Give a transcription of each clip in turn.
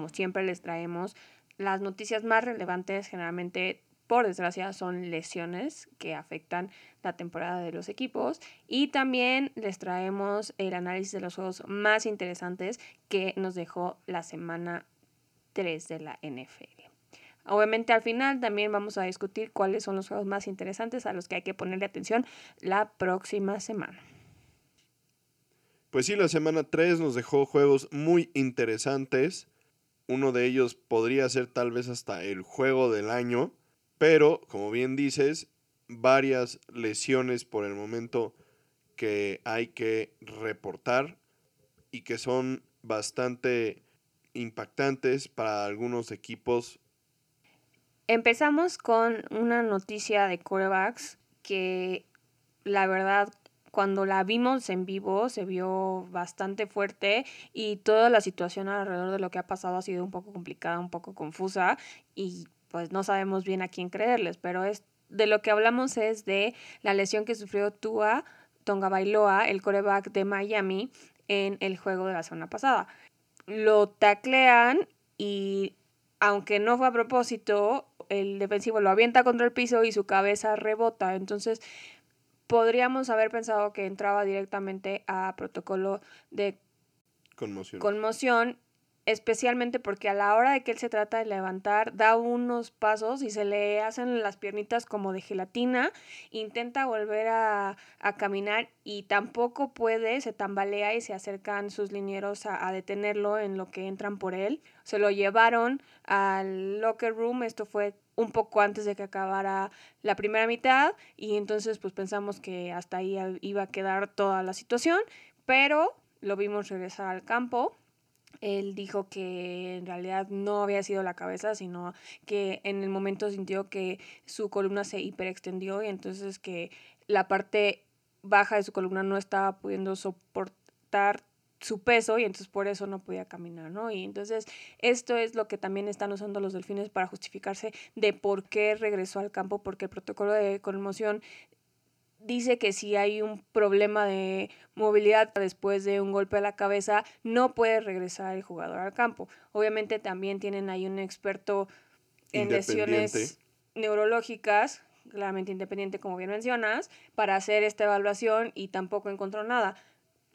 como siempre, les traemos las noticias más relevantes, generalmente por desgracia, son lesiones que afectan la temporada de los equipos. Y también les traemos el análisis de los juegos más interesantes que nos dejó la semana 3 de la NFL. Obviamente al final también vamos a discutir cuáles son los juegos más interesantes a los que hay que ponerle atención la próxima semana. Pues sí, la semana 3 nos dejó juegos muy interesantes. Uno de ellos podría ser tal vez hasta el juego del año. Pero, como bien dices, varias lesiones por el momento que hay que reportar y que son bastante impactantes para algunos equipos. Empezamos con una noticia de corebacks que la verdad cuando la vimos en vivo se vio bastante fuerte y toda la situación alrededor de lo que ha pasado ha sido un poco complicada, un poco confusa y pues no sabemos bien a quién creerles, pero es de lo que hablamos es de la lesión que sufrió Tua Tonga Bailoa, el coreback de Miami, en el juego de la semana pasada. Lo taclean y aunque no fue a propósito, el defensivo lo avienta contra el piso y su cabeza rebota. Entonces, podríamos haber pensado que entraba directamente a protocolo de conmoción. conmoción especialmente porque a la hora de que él se trata de levantar, da unos pasos y se le hacen las piernitas como de gelatina, intenta volver a, caminar y tampoco puede, se tambalea y se acercan sus linieros a, a, detenerlo en lo que entran por él. Se lo llevaron al locker room, esto fue un poco antes de que acabara la primera mitad y entonces pues pensamos que hasta ahí iba a quedar toda la situación, pero lo vimos regresar al campo él dijo que en realidad no había sido la cabeza, sino que en el momento sintió que su columna se hiperextendió y entonces que la parte baja de su columna no estaba pudiendo soportar su peso y entonces por eso no podía caminar, ¿no? Y entonces esto es lo que también están usando los delfines para justificarse de por qué regresó al campo, porque el protocolo de conmoción dice que si hay un problema de movilidad después de un golpe a la cabeza, no puede regresar el jugador al campo. Obviamente también tienen ahí un experto en lesiones neurológicas, claramente independiente como bien mencionas, para hacer esta evaluación y tampoco encontró nada.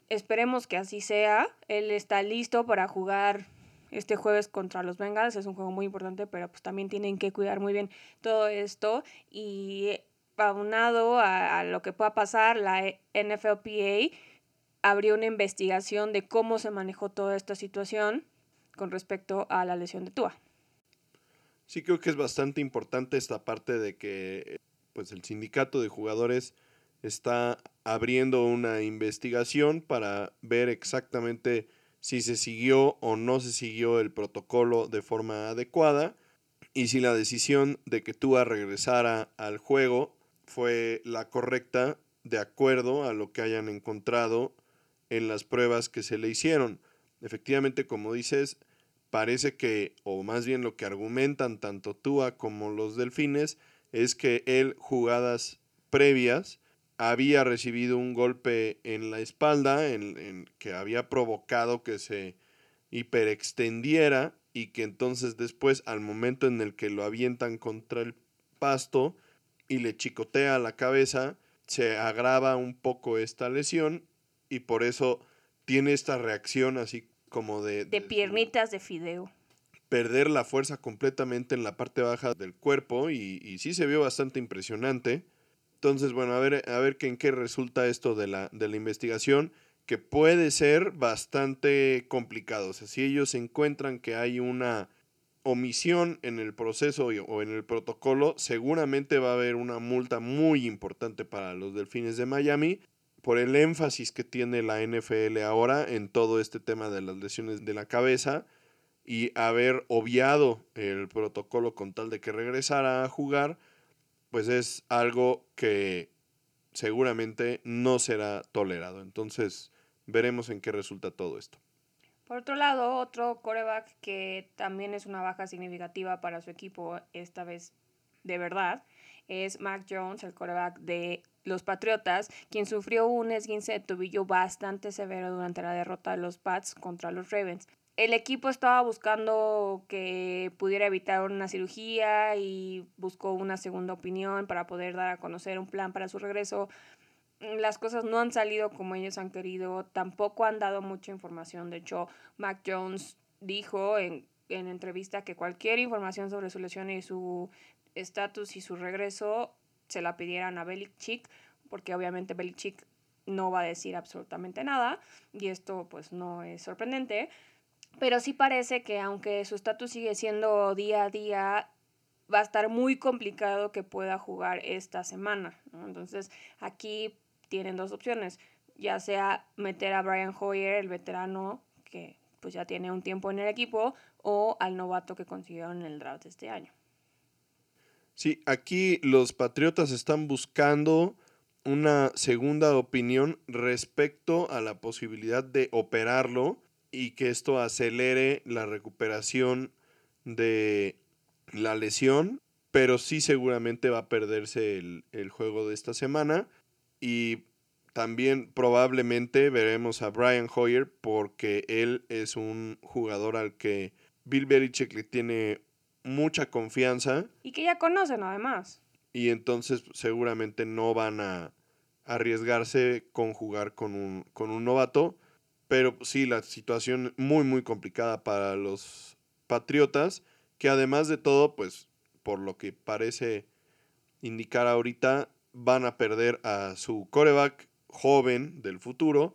Esperemos que así sea. Él está listo para jugar este jueves contra los Bengals. Es un juego muy importante, pero pues también tienen que cuidar muy bien todo esto y aunado a, lo que pueda pasar, la NFLPA abrió una investigación de cómo se manejó toda esta situación con respecto a la lesión de Tua. Sí, creo que es bastante importante esta parte de que pues el sindicato de jugadores está abriendo una investigación para ver exactamente si se siguió o no se siguió el protocolo de forma adecuada y si la decisión de que Tua regresara al juego fue la correcta de acuerdo a lo que hayan encontrado en las pruebas que se le hicieron. Efectivamente, como dices, parece que, o más bien lo que argumentan tanto Tua como los delfines, es que él jugadas previas había recibido un golpe en la espalda en, en, que había provocado que se hiperextendiera y que entonces después al momento en el que lo avientan contra el pasto y le chicotea la cabeza, se agrava un poco esta lesión y por eso tiene esta reacción así como de... De, piernitas de fideo. Perder la fuerza completamente en la parte baja del cuerpo y, y sí se vio bastante impresionante. Entonces, bueno, a ver, a ver en qué resulta esto de la, de la investigación, que puede ser bastante complicado. O sea, si ellos encuentran que hay una omisión en el proceso o en el protocolo, seguramente va a haber una multa muy importante para los Delfines de Miami por el énfasis que tiene la NFL ahora en todo este tema de las lesiones de la cabeza y haber obviado el protocolo con tal de que regresara a jugar, pues es algo que seguramente no será tolerado. Entonces, veremos en qué resulta todo esto. Por otro lado, otro coreback que también es una baja significativa para su equipo, esta vez de verdad, es Mac Jones, el coreback de los Patriotas, quien sufrió un esguince de tobillo bastante severo durante la derrota de los Pats contra los Ravens. El equipo estaba buscando que pudiera evitar una cirugía y buscó una segunda opinión para poder dar a conocer un plan para su regreso. Las cosas no han salido como ellos han querido, tampoco han dado mucha información. De hecho, Mac Jones dijo en, en entrevista que cualquier información sobre su lesión y su estatus y su regreso se la pidieran a Belichick, porque obviamente Belichick no va a decir absolutamente nada y esto pues no es sorprendente, pero sí parece que aunque su estatus sigue siendo día a día, va a estar muy complicado que pueda jugar esta semana. Entonces aquí tienen dos opciones, ya sea meter a Brian Hoyer, el veterano que pues ya tiene un tiempo en el equipo, o al novato que consiguieron en el draft este año. Sí, aquí los Patriotas están buscando una segunda opinión respecto a la posibilidad de operarlo y que esto acelere la recuperación de la lesión, pero sí seguramente va a perderse el, el juego de esta semana y también probablemente veremos a Brian Hoyer porque él es un jugador al que Bill Belichick le tiene mucha confianza. Y que ya conocen además. Y entonces seguramente no van a arriesgarse con jugar con un, con un novato. Pero sí, la situación muy, muy complicada para los Patriotas, que además de todo, pues por lo que parece indicar ahorita, van a perder a su coreback joven del futuro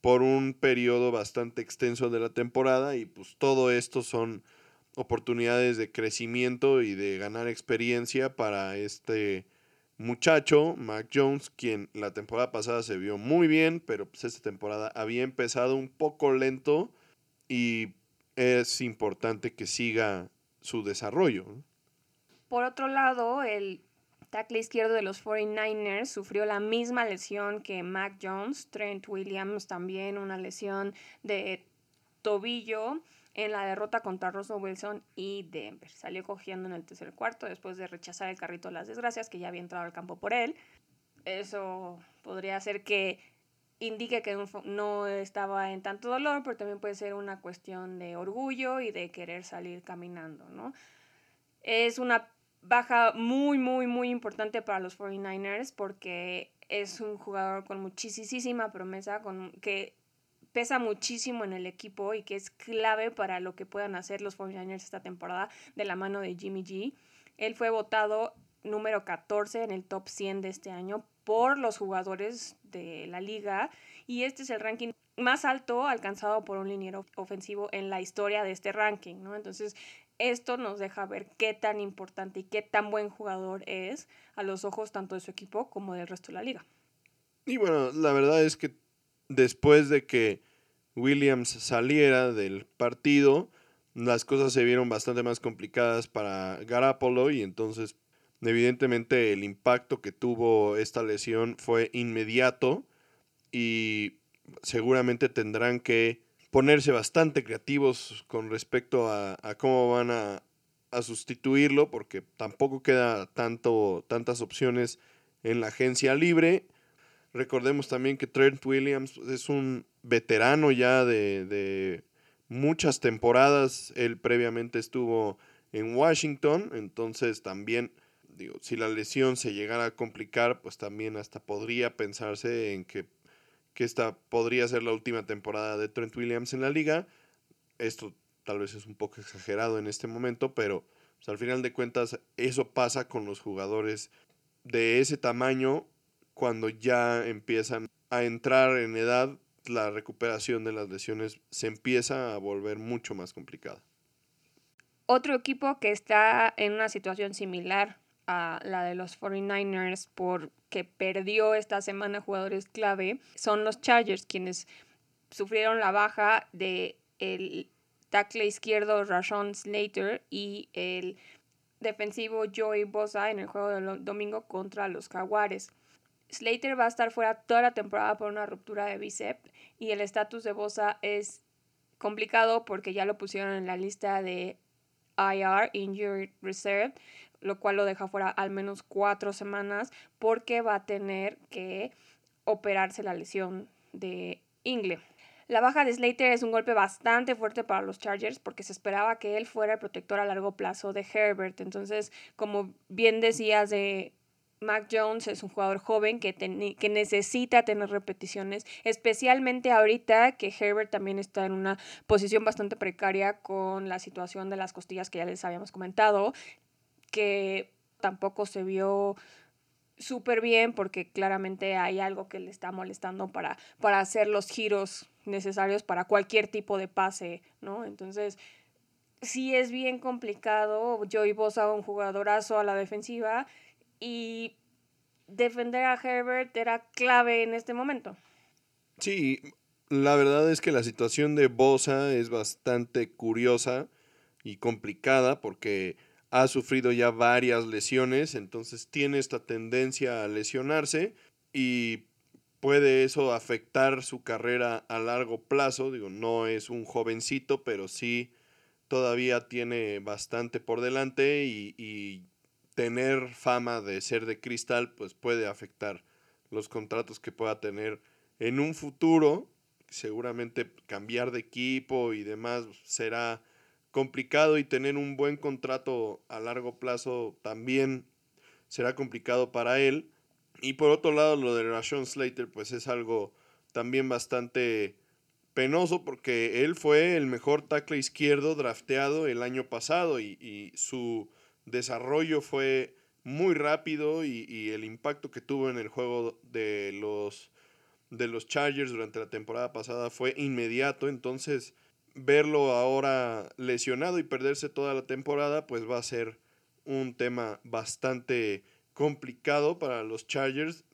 por un periodo bastante extenso de la temporada y pues todo esto son oportunidades de crecimiento y de ganar experiencia para este muchacho, Mac Jones, quien la temporada pasada se vio muy bien, pero pues esta temporada había empezado un poco lento y es importante que siga su desarrollo. Por otro lado, el tackle izquierdo de los 49ers sufrió la misma lesión que Mac Jones, Trent Williams también una lesión de tobillo en la derrota contra Russell Wilson y Denver. Salió cogiendo en el tercer cuarto después de rechazar el carrito de las desgracias que ya había entrado al campo por él. Eso podría ser que indique que no estaba en tanto dolor, pero también puede ser una cuestión de orgullo y de querer salir caminando, ¿no? Es una baja muy, muy, muy importante para los 49ers porque es un jugador con muchísima promesa, con, que pesa muchísimo en el equipo y que es clave para lo que puedan hacer los 49ers esta temporada de la mano de Jimmy G. Él fue votado número 14 en el top 100 de este año por los jugadores de la liga y este es el ranking más alto alcanzado por un liniero ofensivo en la historia de este ranking, ¿no? Entonces, esto nos deja ver qué tan importante y qué tan buen jugador es a los ojos tanto de su equipo como del resto de la liga. Y bueno, la verdad es que después de que Williams saliera del partido, las cosas se vieron bastante más complicadas para Garapolo y entonces evidentemente el impacto que tuvo esta lesión fue inmediato y seguramente tendrán que ponerse bastante creativos con respecto a, cómo van a, sustituirlo porque tampoco queda tanto, tantas opciones en la agencia libre Recordemos también que Trent Williams es un veterano ya de, muchas temporadas. Él previamente estuvo en Washington, entonces también, digo, si la lesión se llegara a complicar, pues también hasta podría pensarse en que, que esta podría ser la última temporada de Trent Williams en la liga. Esto tal vez es un poco exagerado en este momento, pero pues, al final de cuentas eso pasa con los jugadores de ese tamaño cuando ya empiezan a entrar en edad, la recuperación de las lesiones se empieza a volver mucho más complicada. Otro equipo que está en una situación similar a la de los 49ers porque perdió esta semana jugadores clave son los Chargers, quienes sufrieron la baja de el tackle izquierdo Rashon Slater y el defensivo Joey Bosa en el juego del domingo contra los Jaguares. Slater va a estar fuera toda la temporada por una ruptura de bíceps y el estatus de Bosa es complicado porque ya lo pusieron en la lista de IR, Injury Reserve, lo cual lo deja fuera al menos cuatro semanas porque va a tener que operarse la lesión de Ingle. La baja de Slater es un golpe bastante fuerte para los Chargers porque se esperaba que él fuera el protector a largo plazo de Herbert. Entonces, como bien decías de Mac Jones es un jugador joven que, que necesita tener repeticiones, especialmente ahorita que Herbert también está en una posición bastante precaria con la situación de las costillas que ya les habíamos comentado, que tampoco se vio súper bien porque claramente hay algo que le está molestando para, para hacer los giros necesarios para cualquier tipo de pase, ¿no? Entonces, sí es bien complicado. Joey Bosa, un jugadorazo a la defensiva, y defender a Herbert era clave en este momento. Sí, la verdad es que la situación de Bosa es bastante curiosa y complicada porque ha sufrido ya varias lesiones, entonces tiene esta tendencia a lesionarse y puede eso afectar su carrera a largo plazo. Digo, no es un jovencito, pero sí todavía tiene bastante por delante y, y tener fama de ser de cristal, pues puede afectar los contratos que pueda tener en un futuro. Seguramente cambiar de equipo y demás será complicado y tener un buen contrato a largo plazo también será complicado para él. Y por otro lado, lo de Rashon Slater, pues es algo también bastante penoso porque él fue el mejor tackle izquierdo drafteado el año pasado y, y su desarrollo fue muy rápido y, el impacto que tuvo en el juego de los, de los Chargers durante la temporada pasada fue inmediato. Entonces, verlo ahora lesionado y perderse toda la temporada, pues va a ser un tema bastante complicado para los Chargers.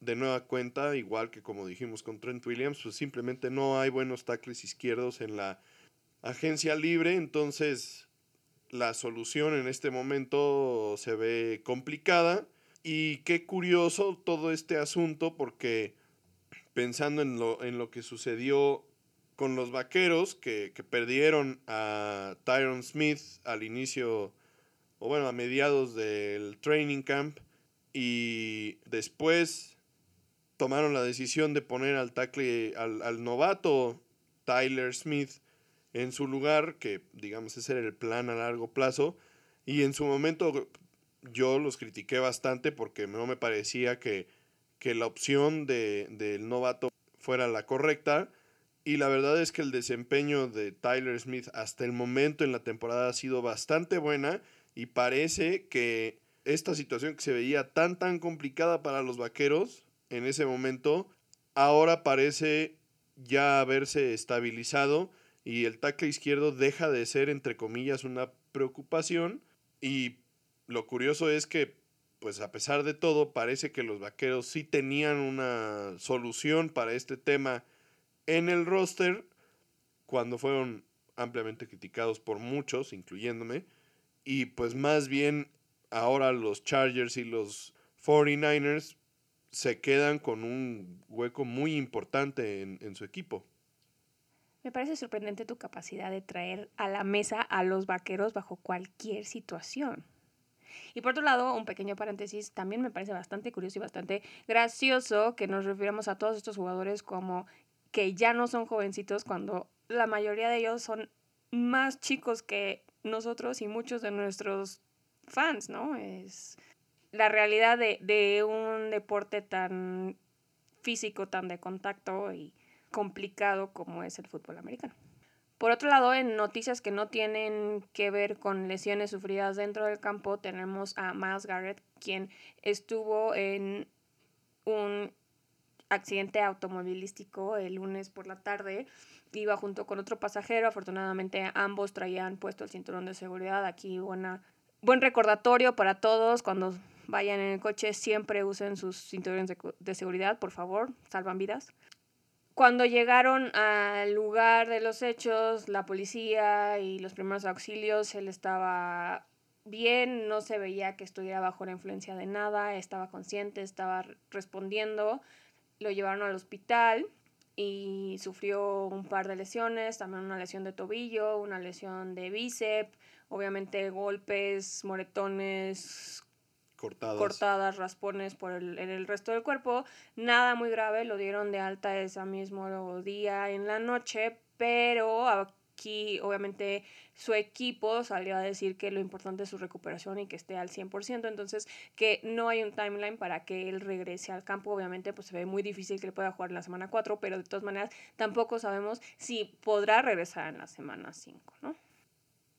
De nueva cuenta, igual que como dijimos con Trent Williams, pues simplemente no hay buenos tackles izquierdos en la agencia libre. Entonces, la solución en este momento se ve complicada. Y qué curioso todo este asunto porque pensando en lo, en lo que sucedió con los vaqueros que, que, perdieron a Tyron Smith al inicio, o bueno, a mediados del training camp y después tomaron la decisión de poner al tackle, al, al novato Tyler Smith en su lugar, que digamos ese era el plan a largo plazo, y en su momento yo los critiqué bastante porque no me parecía que, que la opción de, del novato fuera la correcta, y la verdad es que el desempeño de Tyler Smith hasta el momento en la temporada ha sido bastante buena, y parece que esta situación que se veía tan tan complicada para los vaqueros en ese momento, ahora parece ya haberse estabilizado y el tackle izquierdo deja de ser, entre comillas, una preocupación. Y lo curioso es que, pues a pesar de todo, parece que los vaqueros sí tenían una solución para este tema en el roster cuando fueron ampliamente criticados por muchos, incluyéndome. Y pues más bien ahora los Chargers y los 49ers se quedan con un hueco muy importante en, en su equipo. Me parece sorprendente tu capacidad de traer a la mesa a los vaqueros bajo cualquier situación. Y por otro lado, un pequeño paréntesis, también me parece bastante curioso y bastante gracioso que nos refiramos a todos estos jugadores como que ya no son jovencitos cuando la mayoría de ellos son más chicos que nosotros y muchos de nuestros fans, ¿no? Es la realidad de, de un deporte tan físico, tan de contacto y complicado como es el fútbol americano. Por otro lado, en noticias que no tienen que ver con lesiones sufridas dentro del campo, tenemos a Miles Garrett, quien estuvo en un accidente automovilístico el lunes por la tarde. Iba junto con otro pasajero. Afortunadamente, ambos traían puesto el cinturón de seguridad. Aquí buena, buen recordatorio para todos. Cuando vayan en el coche, siempre usen sus cinturones de, de seguridad, por favor. Salvan vidas. Cuando llegaron al lugar de los hechos, la policía y los primeros auxilios, él estaba bien, no se veía que estuviera bajo la influencia de nada, estaba consciente, estaba respondiendo, lo llevaron al hospital y sufrió un par de lesiones, también una lesión de tobillo, una lesión de bíceps, obviamente golpes, moretones, cortadas, cortadas raspones por el, en el resto del cuerpo. Nada muy grave, lo dieron de alta ese mismo día en la noche, pero aquí obviamente su equipo salió a decir que lo importante es su recuperación y que esté al 100%, entonces que no hay un timeline para que él regrese al campo, obviamente pues se ve muy difícil que él pueda jugar en la semana 4, pero de todas maneras tampoco sabemos si podrá regresar en la semana 5, ¿no?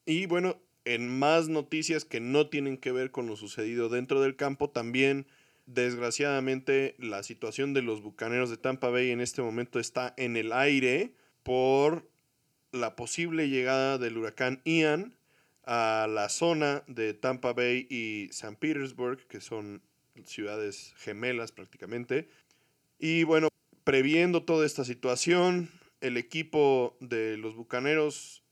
Y bueno, en más noticias que no tienen que ver con lo sucedido dentro del campo, también desgraciadamente la situación de los Bucaneros de Tampa Bay en este momento está en el aire por la posible llegada del huracán Ian a la zona de Tampa Bay y San Petersburg, que son ciudades gemelas prácticamente. Y bueno, previendo toda esta situación, el equipo de los Bucaneros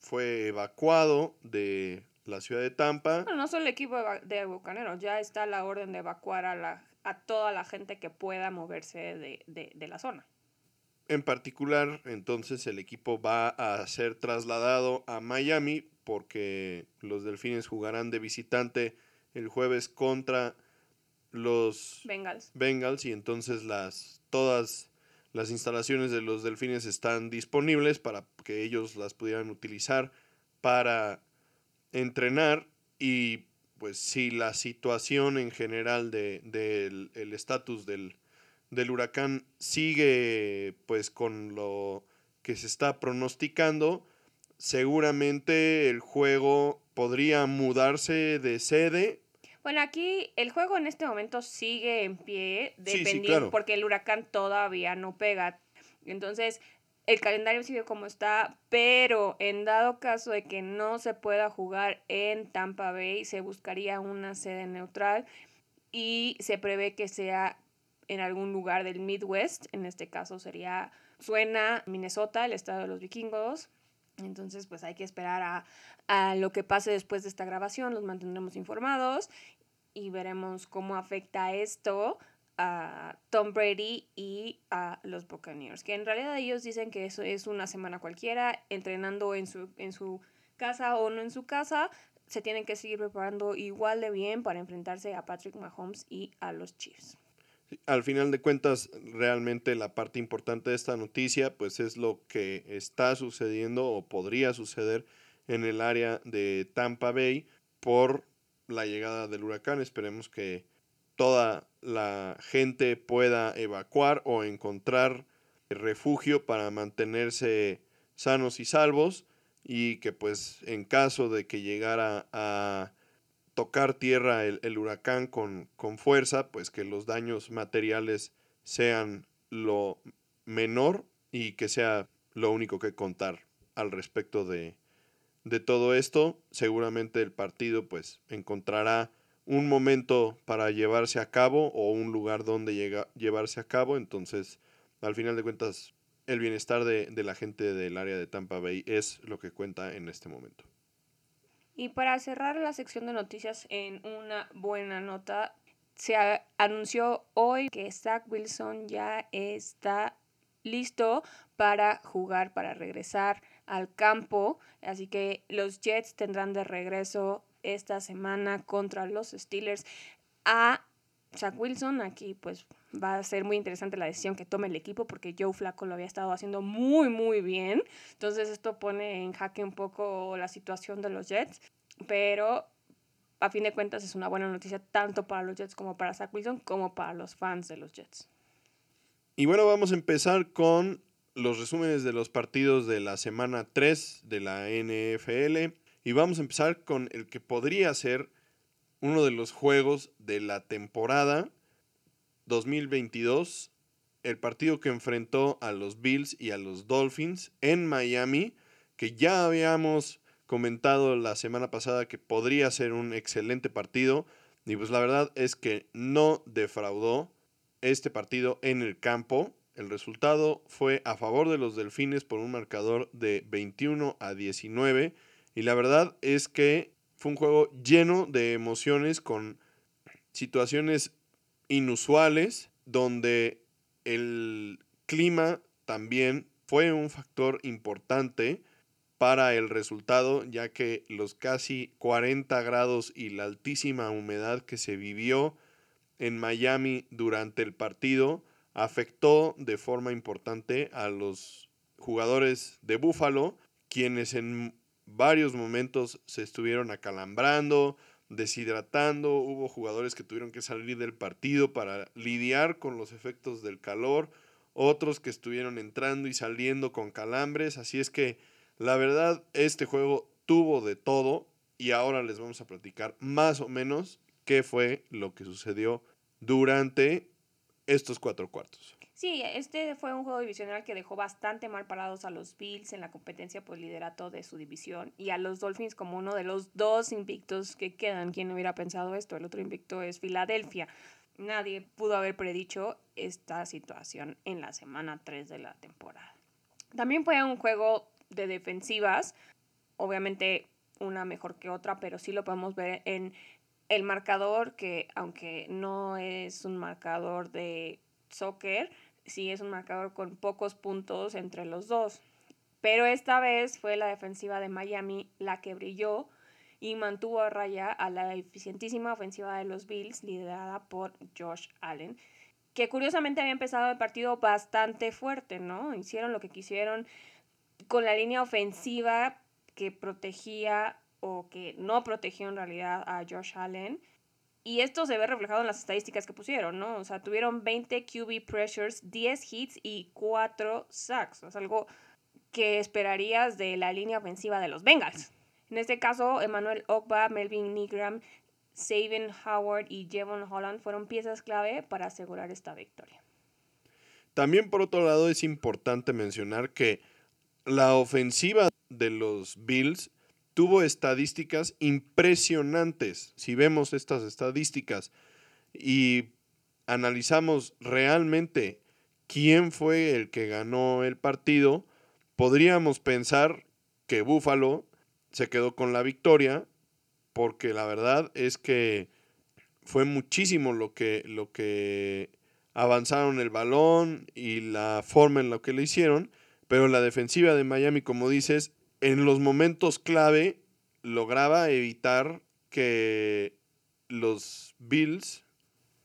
fue evacuado de la ciudad de Tampa. No, no solo el equipo de Bucaneros, ya está la orden de evacuar a, la, a toda la gente que pueda moverse de, de, de la zona. En particular, entonces el equipo va a ser trasladado a Miami porque los Delfines jugarán de visitante el jueves contra los Bengals. Bengals y entonces las todas las instalaciones de los Delfines están disponibles para que ellos las pudieran utilizar para entrenar y pues si la situación en general del de, el estatus del del huracán sigue pues con lo que se está pronosticando, seguramente el juego podría mudarse de sede. Bueno, aquí el juego en este momento sigue en pie, dependiendo, porque el huracán todavía no pega. Entonces, el calendario sigue como está, pero en dado caso de que no se pueda jugar en Tampa Bay, se buscaría una sede neutral y se prevé que sea en algún lugar del Midwest, en este caso sería, suena Minnesota, el estado de los vikingos. Entonces, pues hay que esperar a, a lo que pase después de esta grabación, los mantendremos informados y veremos cómo afecta esto a Tom Brady y a los Buccaneers, que en realidad ellos dicen que eso es una semana cualquiera, entrenando en su, en su casa o no en su casa, se tienen que seguir preparando igual de bien para enfrentarse a Patrick Mahomes y a los Chiefs. Al final de cuentas, realmente la parte importante de esta noticia, pues es lo que está sucediendo o podría suceder en el área de Tampa Bay por la llegada del huracán. Esperemos que toda la gente pueda evacuar o encontrar refugio para mantenerse sanos y salvos y que pues en caso de que llegara a tocar tierra el, huracán con, con, fuerza, pues que los daños materiales sean lo menor y que sea lo único que contar al respecto de, de todo esto. Seguramente el partido pues encontrará un momento para llevarse a cabo o un lugar donde llega, llevarse a cabo. Entonces, al final de cuentas, el bienestar de, de la gente del área de Tampa Bay es lo que cuenta en este momento. Y para cerrar la sección de noticias en una buena nota, se anunció hoy que Zach Wilson ya está listo para jugar, para regresar al campo. Así que los Jets tendrán de regreso esta semana contra los Steelers a Zach Wilson. Aquí pues va a ser muy interesante la decisión que tome el equipo porque Joe Flaco lo había estado haciendo muy muy bien. Entonces esto pone en jaque un poco la situación de los Jets, pero a fin de cuentas es una buena noticia tanto para los Jets como para Zach Wilson como para los fans de los Jets. Y bueno, vamos a empezar con los resúmenes de los partidos de la semana 3 de la NFL y vamos a empezar con el que podría ser uno de los juegos de la temporada 2022, el partido que enfrentó a los Bills y a los Dolphins en Miami, que ya habíamos comentado la semana pasada que podría ser un excelente partido, y pues la verdad es que no defraudó este partido en el campo. El resultado fue a favor de los Delfines por un marcador de 21 a 19, y la verdad es que fue un juego lleno de emociones con situaciones inusuales donde el clima también fue un factor importante para el resultado, ya que los casi 40 grados y la altísima humedad que se vivió en Miami durante el partido afectó de forma importante a los jugadores de Buffalo, quienes en varios momentos se estuvieron acalambrando, deshidratando, hubo jugadores que tuvieron que salir del partido para lidiar con los efectos del calor, otros que estuvieron entrando y saliendo con calambres, así es que la verdad este juego tuvo de todo y ahora les vamos a platicar más o menos qué fue lo que sucedió durante estos cuatro cuartos. Sí, este fue un juego divisional que dejó bastante mal parados a los Bills en la competencia por liderato de su división y a los Dolphins como uno de los dos invictos que quedan. ¿Quién hubiera pensado esto? El otro invicto es Filadelfia. Nadie pudo haber predicho esta situación en la semana 3 de la temporada. También fue un juego de defensivas, obviamente una mejor que otra, pero sí lo podemos ver en el marcador que aunque no es un marcador de soccer, sí es un marcador con pocos puntos entre los dos. Pero esta vez fue la defensiva de Miami la que brilló y mantuvo a raya a la eficientísima ofensiva de los Bills liderada por Josh Allen, que curiosamente había empezado el partido bastante fuerte, ¿no? Hicieron lo que quisieron con la línea ofensiva que protegía o que no protegió en realidad a Josh Allen y esto se ve reflejado en las estadísticas que pusieron, ¿no? O sea, tuvieron 20 QB pressures, 10 hits y 4 sacks. Es algo que esperarías de la línea ofensiva de los Bengals. En este caso, Emmanuel Ogba, Melvin Nigram, Savin Howard y Jevon Holland fueron piezas clave para asegurar esta victoria. También por otro lado es importante mencionar que la ofensiva de los Bills tuvo estadísticas impresionantes. Si vemos estas estadísticas y analizamos realmente quién fue el que ganó el partido, podríamos pensar que Buffalo se quedó con la victoria, porque la verdad es que fue muchísimo lo que, lo que avanzaron el balón y la forma en la que lo hicieron, pero la defensiva de Miami, como dices, en los momentos clave lograba evitar que los Bills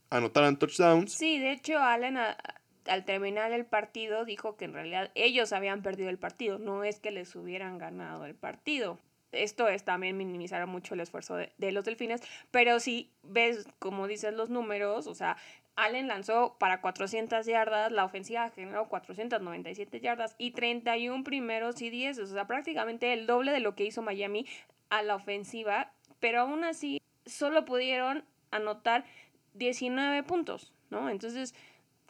anotaran touchdowns. Sí, de hecho, Allen al terminar el partido dijo que en realidad ellos habían perdido el partido, no es que les hubieran ganado el partido. Esto es también minimizar mucho el esfuerzo de, de los delfines, pero si ves, como dices los números, o sea, Allen lanzó para 400 yardas, la ofensiva generó 497 yardas y 31 primeros y 10, o sea, prácticamente el doble de lo que hizo Miami a la ofensiva, pero aún así solo pudieron anotar 19 puntos, ¿no? Entonces,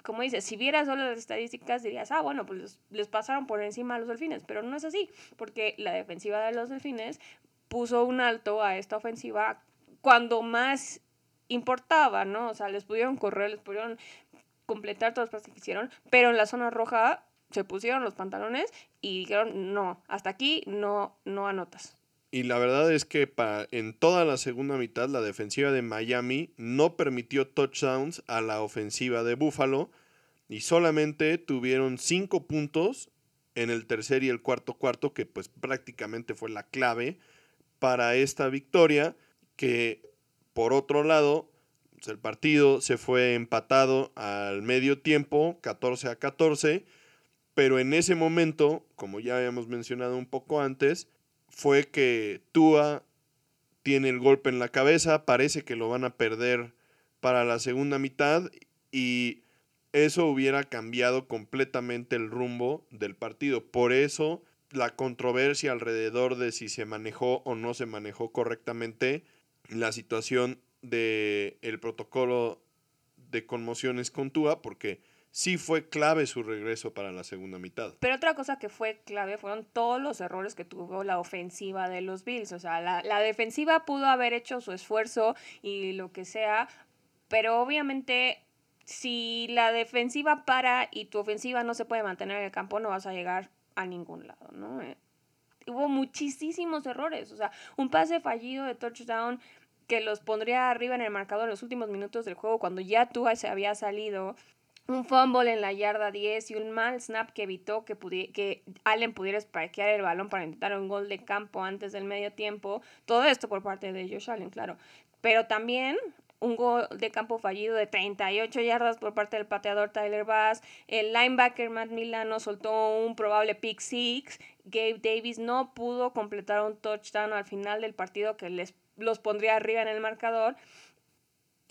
como dices, si vieras solo las estadísticas dirías, ah, bueno, pues les pasaron por encima a los delfines, pero no es así, porque la defensiva de los delfines puso un alto a esta ofensiva cuando más importaba, ¿no? O sea, les pudieron correr, les pudieron completar todas las cosas que hicieron, pero en la zona roja se pusieron los pantalones y dijeron, no, hasta aquí no, no anotas. Y la verdad es que para, en toda la segunda mitad la defensiva de Miami no permitió touchdowns a la ofensiva de Buffalo y solamente tuvieron cinco puntos en el tercer y el cuarto cuarto, que pues prácticamente fue la clave para esta victoria, que por otro lado, pues, el partido se fue empatado al medio tiempo, 14 a 14, pero en ese momento, como ya habíamos mencionado un poco antes, fue que Tua tiene el golpe en la cabeza, parece que lo van a perder para la segunda mitad y eso hubiera cambiado completamente el rumbo del partido. Por eso la controversia alrededor de si se manejó o no se manejó correctamente la situación del el protocolo de conmociones con Tua, porque sí fue clave su regreso para la segunda mitad. Pero otra cosa que fue clave fueron todos los errores que tuvo la ofensiva de los Bills. O sea, la, la defensiva pudo haber hecho su esfuerzo y lo que sea, pero obviamente si la defensiva para y tu ofensiva no se puede mantener en el campo, no vas a llegar a ningún lado, ¿no? Eh, hubo muchísimos errores, o sea, un pase fallido de touchdown que los pondría arriba en el marcador en los últimos minutos del juego cuando ya tú se había salido. un fumble en la yarda 10 y un mal snap que evitó que, que Allen pudiera parquear el balón para intentar un gol de campo antes del medio tiempo. Todo esto por parte de Josh Allen, claro. Pero también un gol de campo fallido de 38 yardas por parte del pateador Tyler Bass. El linebacker Matt Milano soltó un probable pick six. Gabe Davis no pudo completar un touchdown al final del partido que les los pondría arriba en el marcador.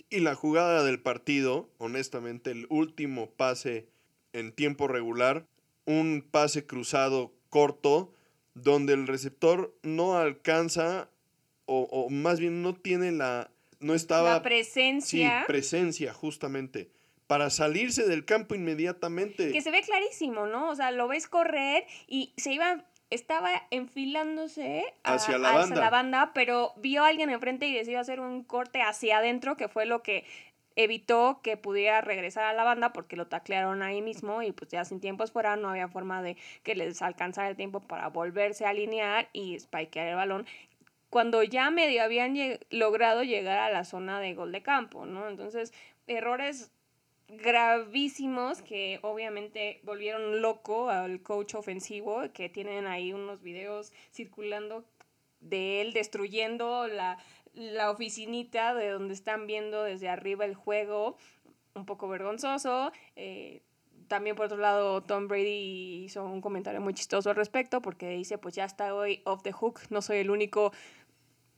Y la jugada del partido, honestamente, el último pase en tiempo regular, un pase cruzado corto, donde el receptor no alcanza, o, o más bien no tiene la, no estaba... La presencia. Sí, presencia, justamente. Para salirse del campo inmediatamente. Que se ve clarísimo, ¿no? O sea, lo ves correr y se iba estaba enfilándose hacia, la, banda. la banda, pero vio a alguien enfrente y decidió hacer un corte hacia adentro, que fue lo que evitó que pudiera regresar a la banda porque lo taclearon ahí mismo y pues ya sin tiempos fuera no había forma de que les alcanzara el tiempo para volverse a alinear y spikear el balón cuando ya medio habían logrado llegar a la zona de gol de campo, ¿no? Entonces, errores gravísimos que obviamente volvieron loco al coach ofensivo, que tienen ahí unos videos circulando de él destruyendo la, la oficinita de donde están viendo desde arriba el juego, un poco vergonzoso. Eh, también por otro lado, Tom Brady hizo un comentario muy chistoso al respecto porque dice, pues ya está hoy off the hook, no soy el único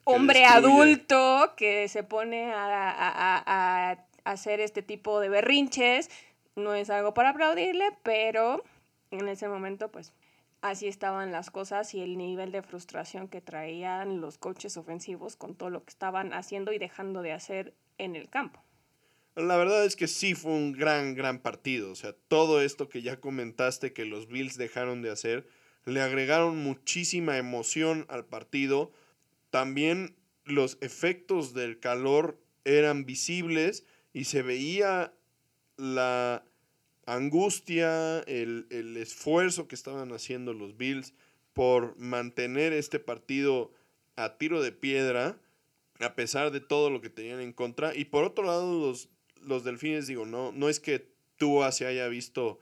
hombre adulto que se pone a, hacer este tipo de berrinches. No es algo para aplaudirle, pero en ese momento, pues así estaban las cosas y el nivel de frustración que traían los coches ofensivos con todo lo que estaban haciendo y dejando de hacer en el campo. La verdad es que sí fue un gran, gran partido. O sea, todo esto que ya comentaste que los Bills dejaron de hacer, le agregaron muchísima emoción al partido también los efectos del calor eran visibles y se veía la angustia, el, esfuerzo que estaban haciendo los Bills por mantener este partido a tiro de piedra, a pesar de todo lo que tenían en contra. Y por otro lado, los, los delfines, digo, no, no es que Tua se haya visto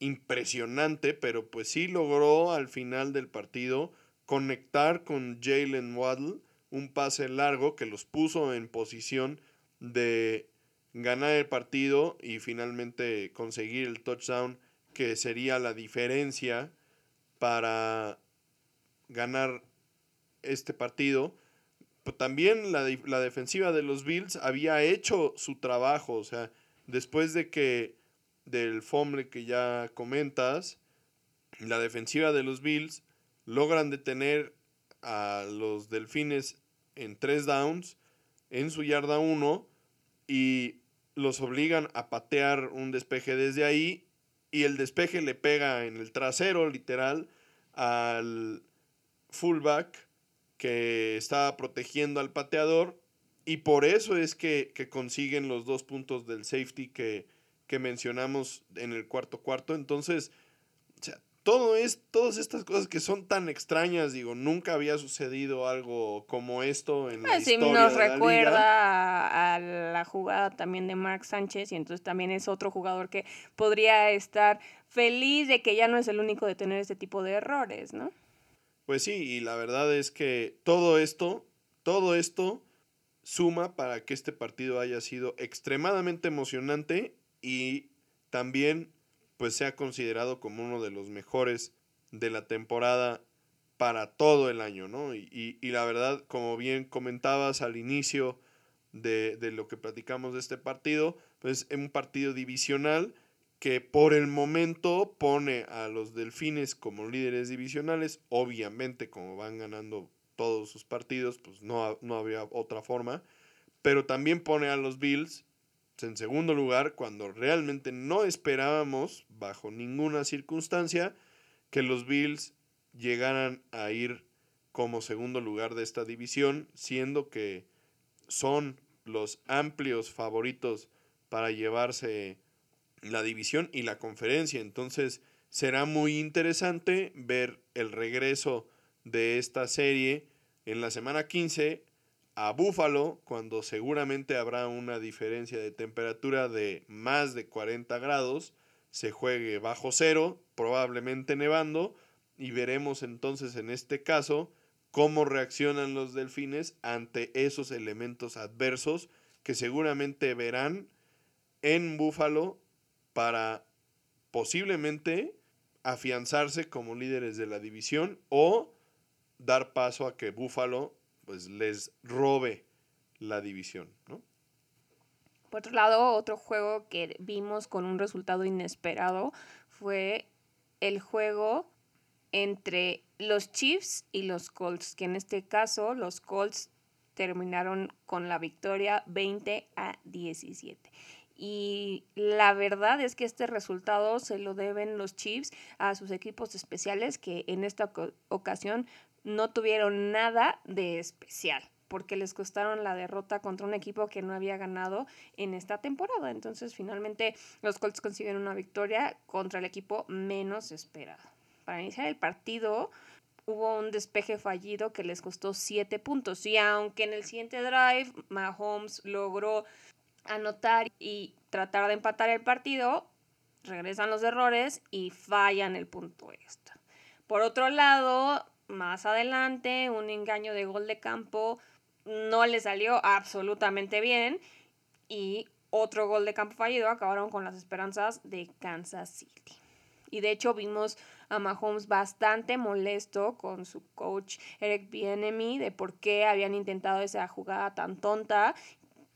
impresionante, pero pues sí logró al final del partido conectar con Jalen Waddle, un pase largo que los puso en posición de ganar el partido y finalmente conseguir el touchdown que sería la diferencia para ganar este partido. también la, la, defensiva de los Bills había hecho su trabajo, o sea, después de que del fumble que ya comentas, la defensiva de los Bills logran detener a los delfines en tres downs en su yarda 1 y los obligan a patear un despeje desde ahí y el despeje le pega en el trasero literal al fullback que estaba protegiendo al pateador y por eso es que, consiguen los dos puntos del safety que, que mencionamos en el cuarto cuarto. Entonces, todo es, todas estas cosas que son tan extrañas, digo, nunca había sucedido algo como esto en la pues sí, nos recuerda a la jugada también de Mark Sánchez y entonces también es otro jugador que podría estar feliz de que ya no es el único de tener este tipo de errores, ¿no? Pues sí, y la verdad es que todo esto, todo esto suma para que este partido haya sido extremadamente emocionante y también pues sea considerado como uno de los mejores de la temporada para todo el año, ¿no? Y, la verdad, como bien comentabas al inicio de, de, lo que platicamos de este partido, pues es un partido divisional que por el momento pone a los delfines como líderes divisionales, obviamente como van ganando todos sus partidos, pues no, no habría otra forma, pero también pone a los Bills en segundo lugar cuando realmente no esperábamos, bajo ninguna circunstancia, que los Bills llegaran a ir como segundo lugar de esta división, siendo que son los amplios favoritos para llevarse la división y la conferencia. Entonces será muy interesante ver el regreso de esta serie en la semana 15 a Búfalo cuando seguramente habrá una diferencia de temperatura de más de 40 grados, se juegue bajo cero, probablemente nevando, y veremos entonces en este caso cómo reaccionan los delfines ante esos elementos adversos que seguramente verán en Búfalo para posiblemente afianzarse como líderes de la división o dar paso a que Búfalo pues les robe la división, ¿no? Por otro lado, otro juego que vimos con un resultado inesperado fue el juego entre los Chiefs y los Colts, que en este caso los Colts terminaron con la victoria 20 a 17. Y la verdad es que este resultado se lo deben los Chiefs a sus equipos especiales que en esta ocasión no tuvieron nada de especial porque les costaron la derrota contra un equipo que no había ganado en esta temporada. Entonces, finalmente, los Colts consiguen una victoria contra el equipo menos esperado. Para iniciar el partido, hubo un despeje fallido que les costó 7 puntos. Y aunque en el siguiente drive Mahomes logró anotar y tratar de empatar el partido, regresan los errores y fallan el punto extra. Por otro lado, más adelante, un engaño de gol de campo no le salió absolutamente bien y otro gol de campo fallido acabaron con las esperanzas de Kansas City. Y de hecho vimos a Mahomes bastante molesto con su coach Eric Bienemy de por qué habían intentado esa jugada tan tonta.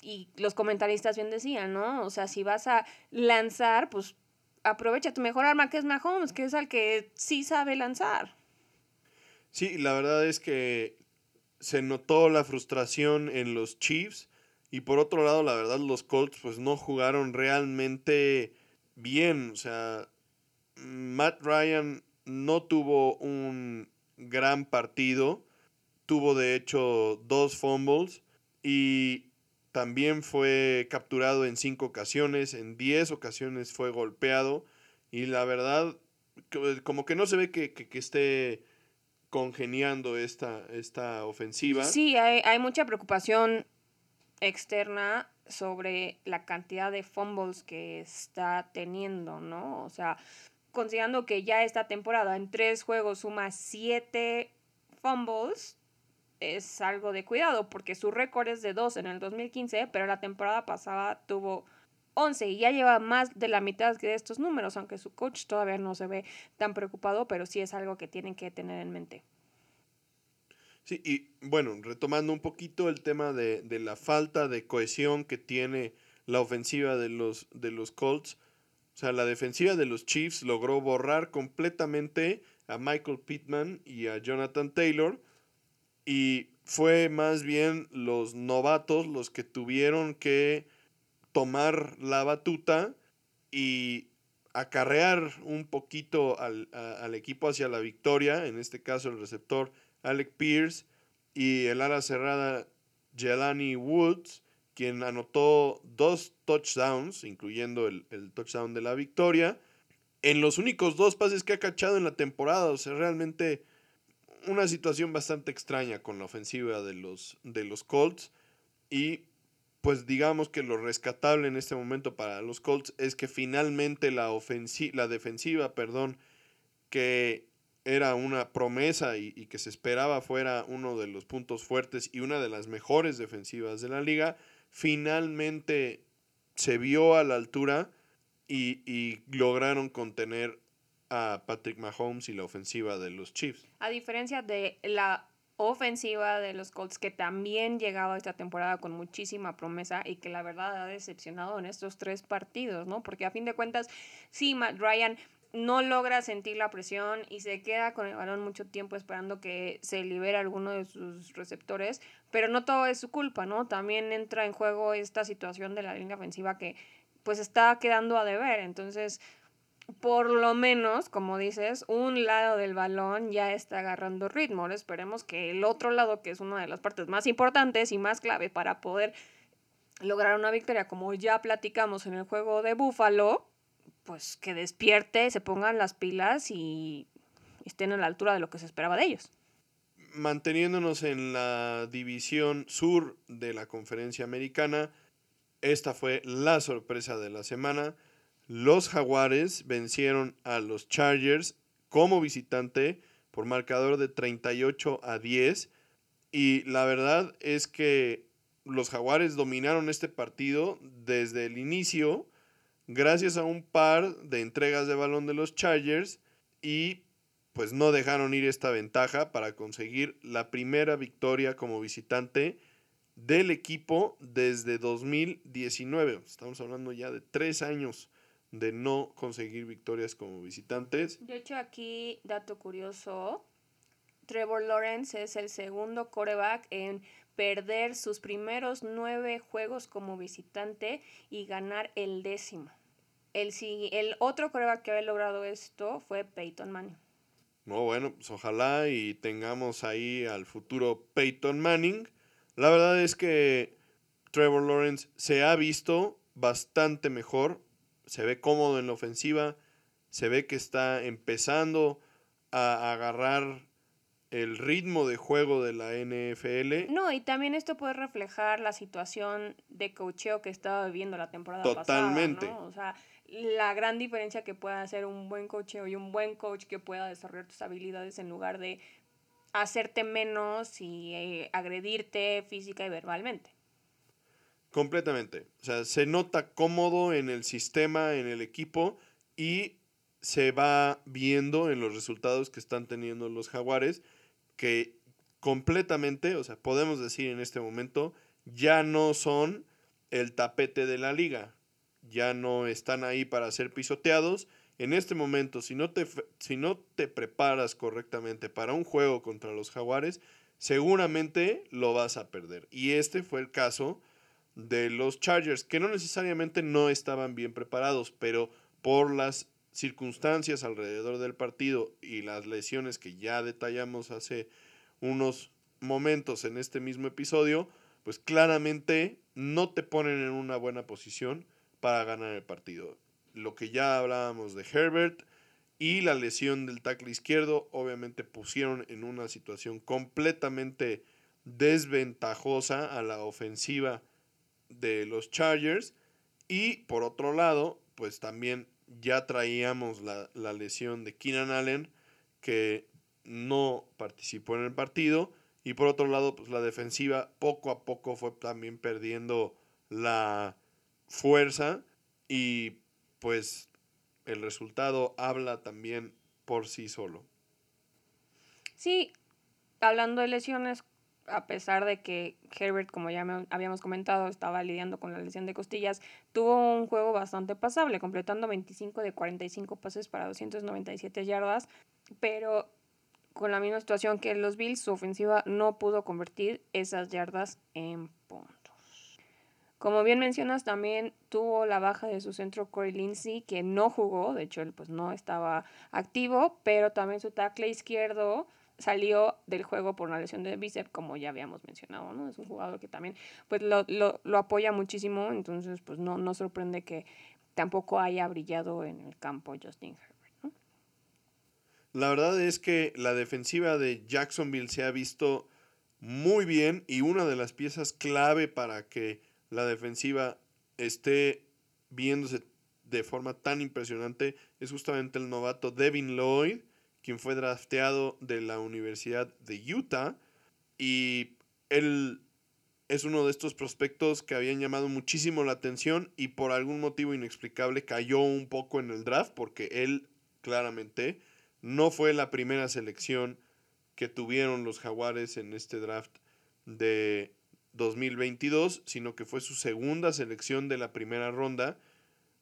Y los comentaristas bien decían, ¿no? O sea, si vas a lanzar, pues aprovecha tu mejor arma que es Mahomes, que es el que sí sabe lanzar. Sí, la verdad es que se notó la frustración en los Chiefs y por otro lado, la verdad, los Colts pues no jugaron realmente bien. O sea, Matt Ryan no tuvo un gran partido. Tuvo de hecho dos fumbles y también fue capturado en cinco ocasiones. En diez ocasiones fue golpeado. Y la verdad, como que no se ve que, que esté congeniando esta, esta ofensiva. Sí, hay, hay mucha preocupación externa sobre la cantidad de fumbles que está teniendo, ¿no? O sea, considerando que ya esta temporada en tres juegos suma siete fumbles, es algo de cuidado, porque su récord es de dos en el 2015, pero la temporada pasada tuvo 11 y ya lleva más de la mitad de estos números, aunque su coach todavía no se ve tan preocupado, pero sí es algo que tienen que tener en mente. Sí, y bueno, retomando un poquito el tema de, de la falta de cohesión que tiene la ofensiva de los, de los Colts, o sea, la defensiva de los Chiefs logró borrar completamente a Michael Pittman y a Jonathan Taylor y fue más bien los novatos los que tuvieron que tomar la batuta y acarrear un poquito al, al, equipo hacia la victoria, en este caso el receptor Alec Pierce y el ala cerrada Jelani Woods, quien anotó dos touchdowns, incluyendo el, touchdown de la victoria, en los únicos dos pases que ha cachado en la temporada. O sea, realmente una situación bastante extraña con la ofensiva de los, de los Colts. Y pues digamos que lo rescatable en este momento para los Colts es que finalmente la, la defensiva, perdón, que era una promesa y, y, que se esperaba fuera uno de los puntos fuertes y una de las mejores defensivas de la liga, finalmente se vio a la altura y, y lograron contener a Patrick Mahomes y la ofensiva de los Chiefs. A diferencia de la ofensiva de los Colts, que también llegaba esta temporada con muchísima promesa y que la verdad ha decepcionado en estos tres partidos, ¿no? Porque a fin de cuentas, sí, Matt Ryan no logra sentir la presión y se queda con el balón mucho tiempo esperando que se libere alguno de sus receptores, pero no todo es su culpa, ¿no? También entra en juego esta situación de la línea ofensiva que pues está quedando a deber, entonces por lo menos, como dices, un lado del balón ya está agarrando ritmo. esperemos que el otro lado, que es una de las partes más importantes y más clave para poder lograr una victoria, como ya platicamos en el juego de Búfalo, pues que despierte, se pongan las pilas y estén a la altura de lo que se esperaba de ellos. manteniéndonos en la división sur de la conferencia americana, esta fue la sorpresa de la semana. Los jaguares vencieron a los Chargers como visitante por marcador de 38 a 10. Y la verdad es que los jaguares dominaron este partido desde el inicio gracias a un par de entregas de balón de los Chargers y pues no dejaron ir esta ventaja para conseguir la primera victoria como visitante del equipo desde 2019. Estamos hablando ya de tres años de no conseguir victorias como visitantes. De hecho, aquí, dato curioso, Trevor Lawrence es el segundo coreback en perder sus primeros nueve juegos como visitante y ganar el décimo. El, el otro coreback que había logrado esto fue Peyton Manning. No, bueno, pues ojalá y tengamos ahí al futuro Peyton Manning. La verdad es que Trevor Lawrence se ha visto bastante mejor, se ve cómodo en la ofensiva, se ve que está empezando a agarrar el ritmo de juego de la NFL. No, y también esto puede reflejar la situación de cocheo que estaba viviendo la temporada Totalmente. pasada. ¿no? O sea, la gran diferencia que pueda hacer un buen cocheo y un buen coach que pueda desarrollar tus habilidades en lugar de hacerte menos y eh, agredirte física y verbalmente. Completamente. O sea, se nota cómodo en el sistema, en el equipo y se va viendo en los resultados que están teniendo los jaguares que completamente, o sea, podemos decir en este momento, ya no son el tapete de la liga, ya no están ahí para ser pisoteados. En este momento, si no te, si no te preparas correctamente para un juego contra los jaguares, seguramente lo vas a perder. Y este fue el caso de los Chargers, que no necesariamente no estaban bien preparados, pero por las circunstancias alrededor del partido y las lesiones que ya detallamos hace unos momentos en este mismo episodio, pues claramente no te ponen en una buena posición para ganar el partido. Lo que ya hablábamos de Herbert y la lesión del tackle izquierdo obviamente pusieron en una situación completamente desventajosa a la ofensiva de los Chargers y por otro lado pues también ya traíamos la, lesión de Keenan Allen, que no participó en el partido. Y por otro lado, pues la defensiva poco a poco fue también perdiendo la fuerza. Y pues el resultado habla también por sí solo. Sí, hablando de lesiones, a pesar de que Herbert, como ya habíamos comentado, estaba lidiando con la lesión de costillas, tuvo un juego bastante pasable, completando 25 de 45 pases para 297 yardas, pero con la misma situación que los Bills, su ofensiva no pudo convertir esas yardas en puntos. Como bien mencionas, también tuvo la baja de su centro Corey Lindsey, que no jugó, de hecho él pues no estaba activo, pero también su tackle izquierdo salió del juego por una lesión de bíceps, como ya habíamos mencionado, ¿no? Es un jugador que también pues lo, lo, lo apoya muchísimo, entonces pues no, no sorprende que tampoco haya brillado en el campo Justin Herbert. La verdad es que la defensiva de Jacksonville se ha visto muy bien y una de las piezas clave para que la defensiva esté viéndose de forma tan impresionante es justamente el novato Devin Lloyd, quien fue drafteado de la Universidad de Utah. Y él es uno de estos prospectos que habían llamado muchísimo la atención y por algún motivo inexplicable cayó un poco en el draft porque él claramente no fue la primera selección que tuvieron los jaguares en este draft de 2022, sino que fue su segunda selección de la primera ronda.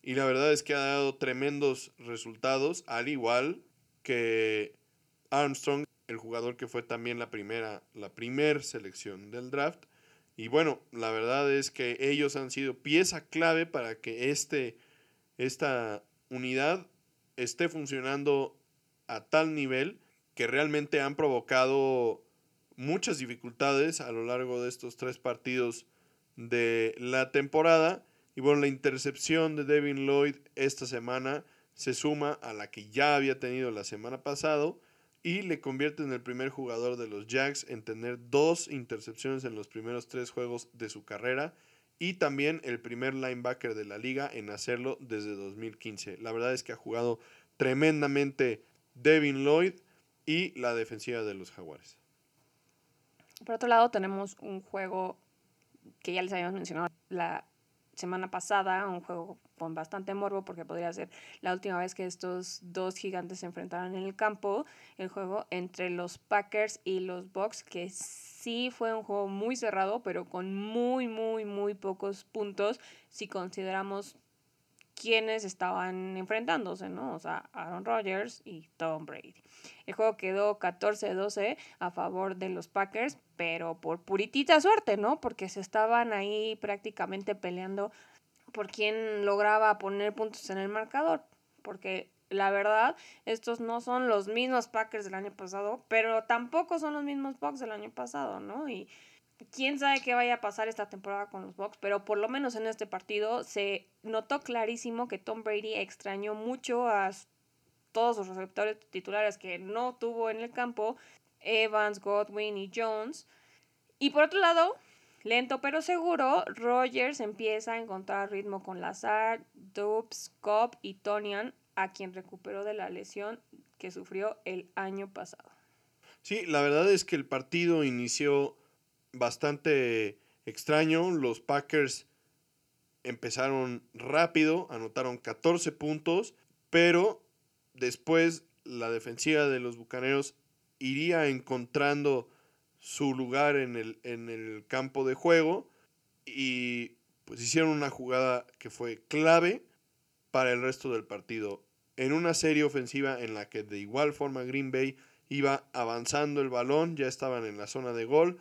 Y la verdad es que ha dado tremendos resultados, al igual que Armstrong, el jugador que fue también la primera, la primer selección del draft. Y bueno, la verdad es que ellos han sido pieza clave para que este, esta unidad esté funcionando a tal nivel que realmente han provocado muchas dificultades a lo largo de estos tres partidos de la temporada. Y bueno, la intercepción de Devin Lloyd esta semana se suma a la que ya había tenido la semana pasada y le convierte en el primer jugador de los Jags en tener dos intercepciones en los primeros tres juegos de su carrera y también el primer linebacker de la liga en hacerlo desde 2015. La verdad es que ha jugado tremendamente Devin Lloyd y la defensiva de los Jaguares. Por otro lado, tenemos un juego que ya les habíamos mencionado la semana pasada, un juego con bastante morbo porque podría ser la última vez que estos dos gigantes se enfrentaran en el campo, el juego entre los Packers y los Bucks, que sí fue un juego muy cerrado, pero con muy, muy, muy pocos puntos si consideramos quiénes estaban enfrentándose, ¿no? O sea, Aaron Rodgers y Tom Brady. El juego quedó 14-12 a favor de los Packers, pero por puritita suerte, ¿no? Porque se estaban ahí prácticamente peleando por quién lograba poner puntos en el marcador. Porque la verdad, estos no son los mismos Packers del año pasado, pero tampoco son los mismos Bucks del año pasado, ¿no? Y quién sabe qué vaya a pasar esta temporada con los Bucks, pero por lo menos en este partido se notó clarísimo que Tom Brady extrañó mucho a todos los receptores titulares que no tuvo en el campo, Evans, Godwin y Jones. Y por otro lado, lento pero seguro, Rogers empieza a encontrar ritmo con Lazar, Dubs, Cobb y Tonian, a quien recuperó de la lesión que sufrió el año pasado. Sí, la verdad es que el partido inició bastante extraño. Los Packers empezaron rápido, anotaron 14 puntos, pero después la defensiva de los Bucaneros iría encontrando su lugar en el, en el campo de juego y pues hicieron una jugada que fue clave para el resto del partido. En una serie ofensiva en la que de igual forma Green Bay iba avanzando el balón, ya estaban en la zona de gol,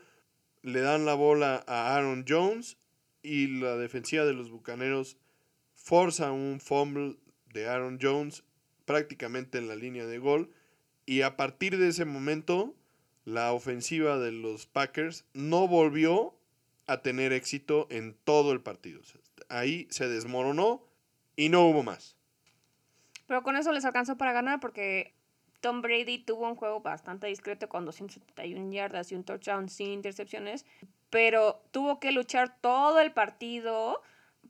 le dan la bola a Aaron Jones y la defensiva de los Bucaneros forza un fumble de Aaron Jones prácticamente en la línea de gol y a partir de ese momento la ofensiva de los Packers no volvió a tener éxito en todo el partido. Ahí se desmoronó y no hubo más. Pero con eso les alcanzó para ganar porque Tom Brady tuvo un juego bastante discreto con 271 yardas y un touchdown sin intercepciones, pero tuvo que luchar todo el partido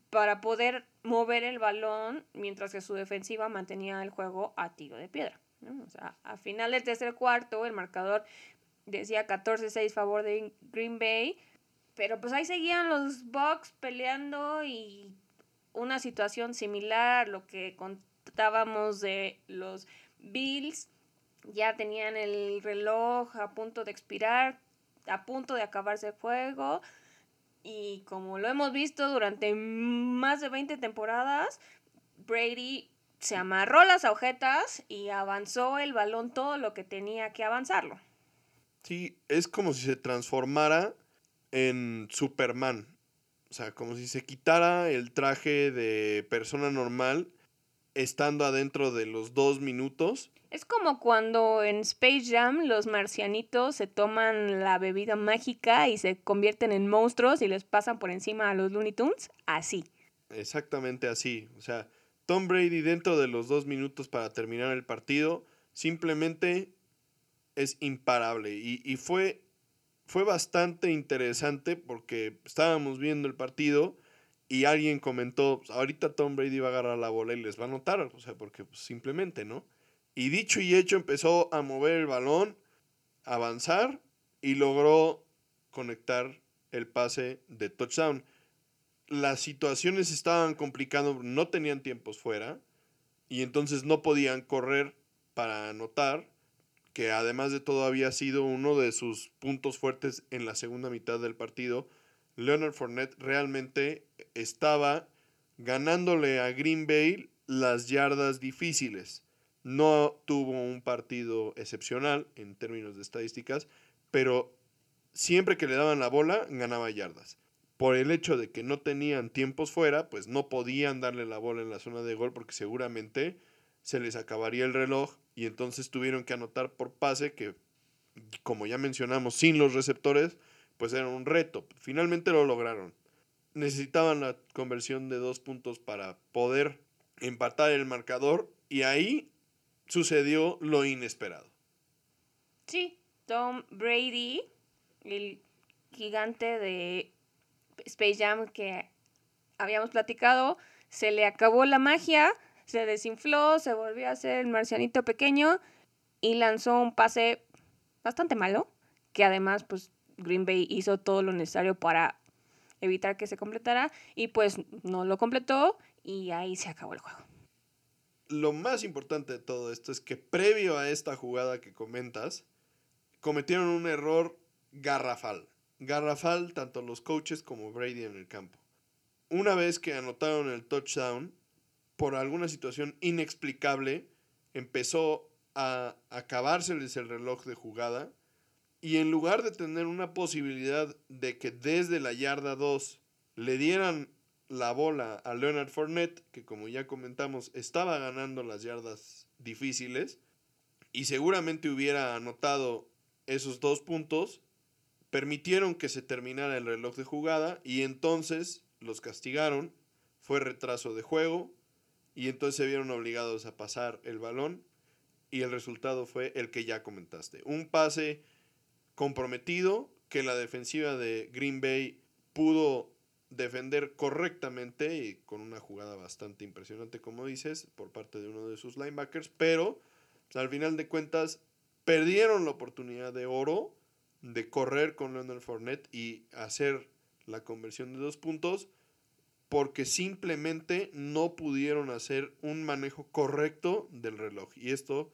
para poder mover el balón mientras que su defensiva mantenía el juego a tiro de piedra. O sea, a final del tercer cuarto el marcador decía 14-6 favor de Green Bay, pero pues ahí seguían los Bucks peleando y una situación similar a lo que contábamos de los Bills ya tenían el reloj a punto de expirar, a punto de acabarse el juego. Y como lo hemos visto durante más de 20 temporadas, Brady se amarró las agujetas y avanzó el balón todo lo que tenía que avanzarlo. Sí, es como si se transformara en Superman. O sea, como si se quitara el traje de persona normal estando adentro de los dos minutos es como cuando en Space Jam los marcianitos se toman la bebida mágica y se convierten en monstruos y les pasan por encima a los Looney Tunes. Así. Exactamente así. O sea, Tom Brady dentro de los dos minutos para terminar el partido simplemente es imparable. Y, fue, fue bastante interesante porque estábamos viendo el partido y alguien comentó, ahorita Tom Brady va a agarrar la bola y les va a anotar. O sea, porque pues, simplemente, ¿no? Y dicho y hecho empezó a mover el balón, avanzar y logró conectar el pase de touchdown. Las situaciones estaban complicando, no tenían tiempos fuera y entonces no podían correr para anotar, que además de todo había sido uno de sus puntos fuertes en la segunda mitad del partido. Leonard Fournette realmente estaba ganándole a Green Bay las yardas difíciles. No tuvo un partido excepcional en términos de estadísticas, pero siempre que le daban la bola ganaba yardas. Por el hecho de que no tenían tiempos fuera, pues no podían darle la bola en la zona de gol porque seguramente se les acabaría el reloj y entonces tuvieron que anotar por pase que, como ya mencionamos, sin los receptores, pues era un reto. Finalmente lo lograron. Necesitaban la conversión de dos puntos para poder empatar el marcador y ahí sucedió lo inesperado. Sí, Tom Brady, el gigante de Space Jam que habíamos platicado, se le acabó la magia, se desinfló, se volvió a hacer el marcianito pequeño y lanzó un pase bastante malo, que además pues Green Bay hizo todo lo necesario para evitar que se completara y pues no lo completó y ahí se acabó el juego. Lo más importante de todo esto es que previo a esta jugada que comentas, cometieron un error garrafal. Garrafal tanto los coaches como Brady en el campo. Una vez que anotaron el touchdown, por alguna situación inexplicable, empezó a acabárseles el reloj de jugada y en lugar de tener una posibilidad de que desde la yarda 2 le dieran la bola a Leonard Fournette, que como ya comentamos estaba ganando las yardas difíciles y seguramente hubiera anotado esos dos puntos, permitieron que se terminara el reloj de jugada y entonces los castigaron, fue retraso de juego y entonces se vieron obligados a pasar el balón y el resultado fue el que ya comentaste. Un pase comprometido que la defensiva de Green Bay pudo defender correctamente y con una jugada bastante impresionante, como dices, por parte de uno de sus linebackers, pero al final de cuentas perdieron la oportunidad de oro de correr con Leonard Fournette y hacer la conversión de dos puntos porque simplemente no pudieron hacer un manejo correcto del reloj. Y esto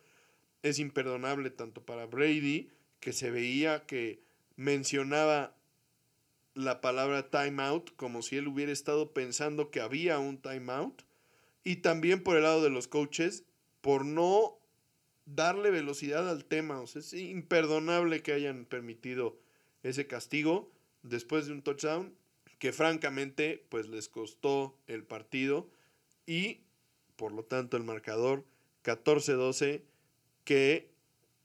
es imperdonable tanto para Brady, que se veía que mencionaba la palabra timeout como si él hubiera estado pensando que había un timeout, y también por el lado de los coaches, por no darle velocidad al tema. O sea, es imperdonable que hayan permitido ese castigo después de un touchdown que francamente pues les costó el partido y por lo tanto el marcador 14-12 que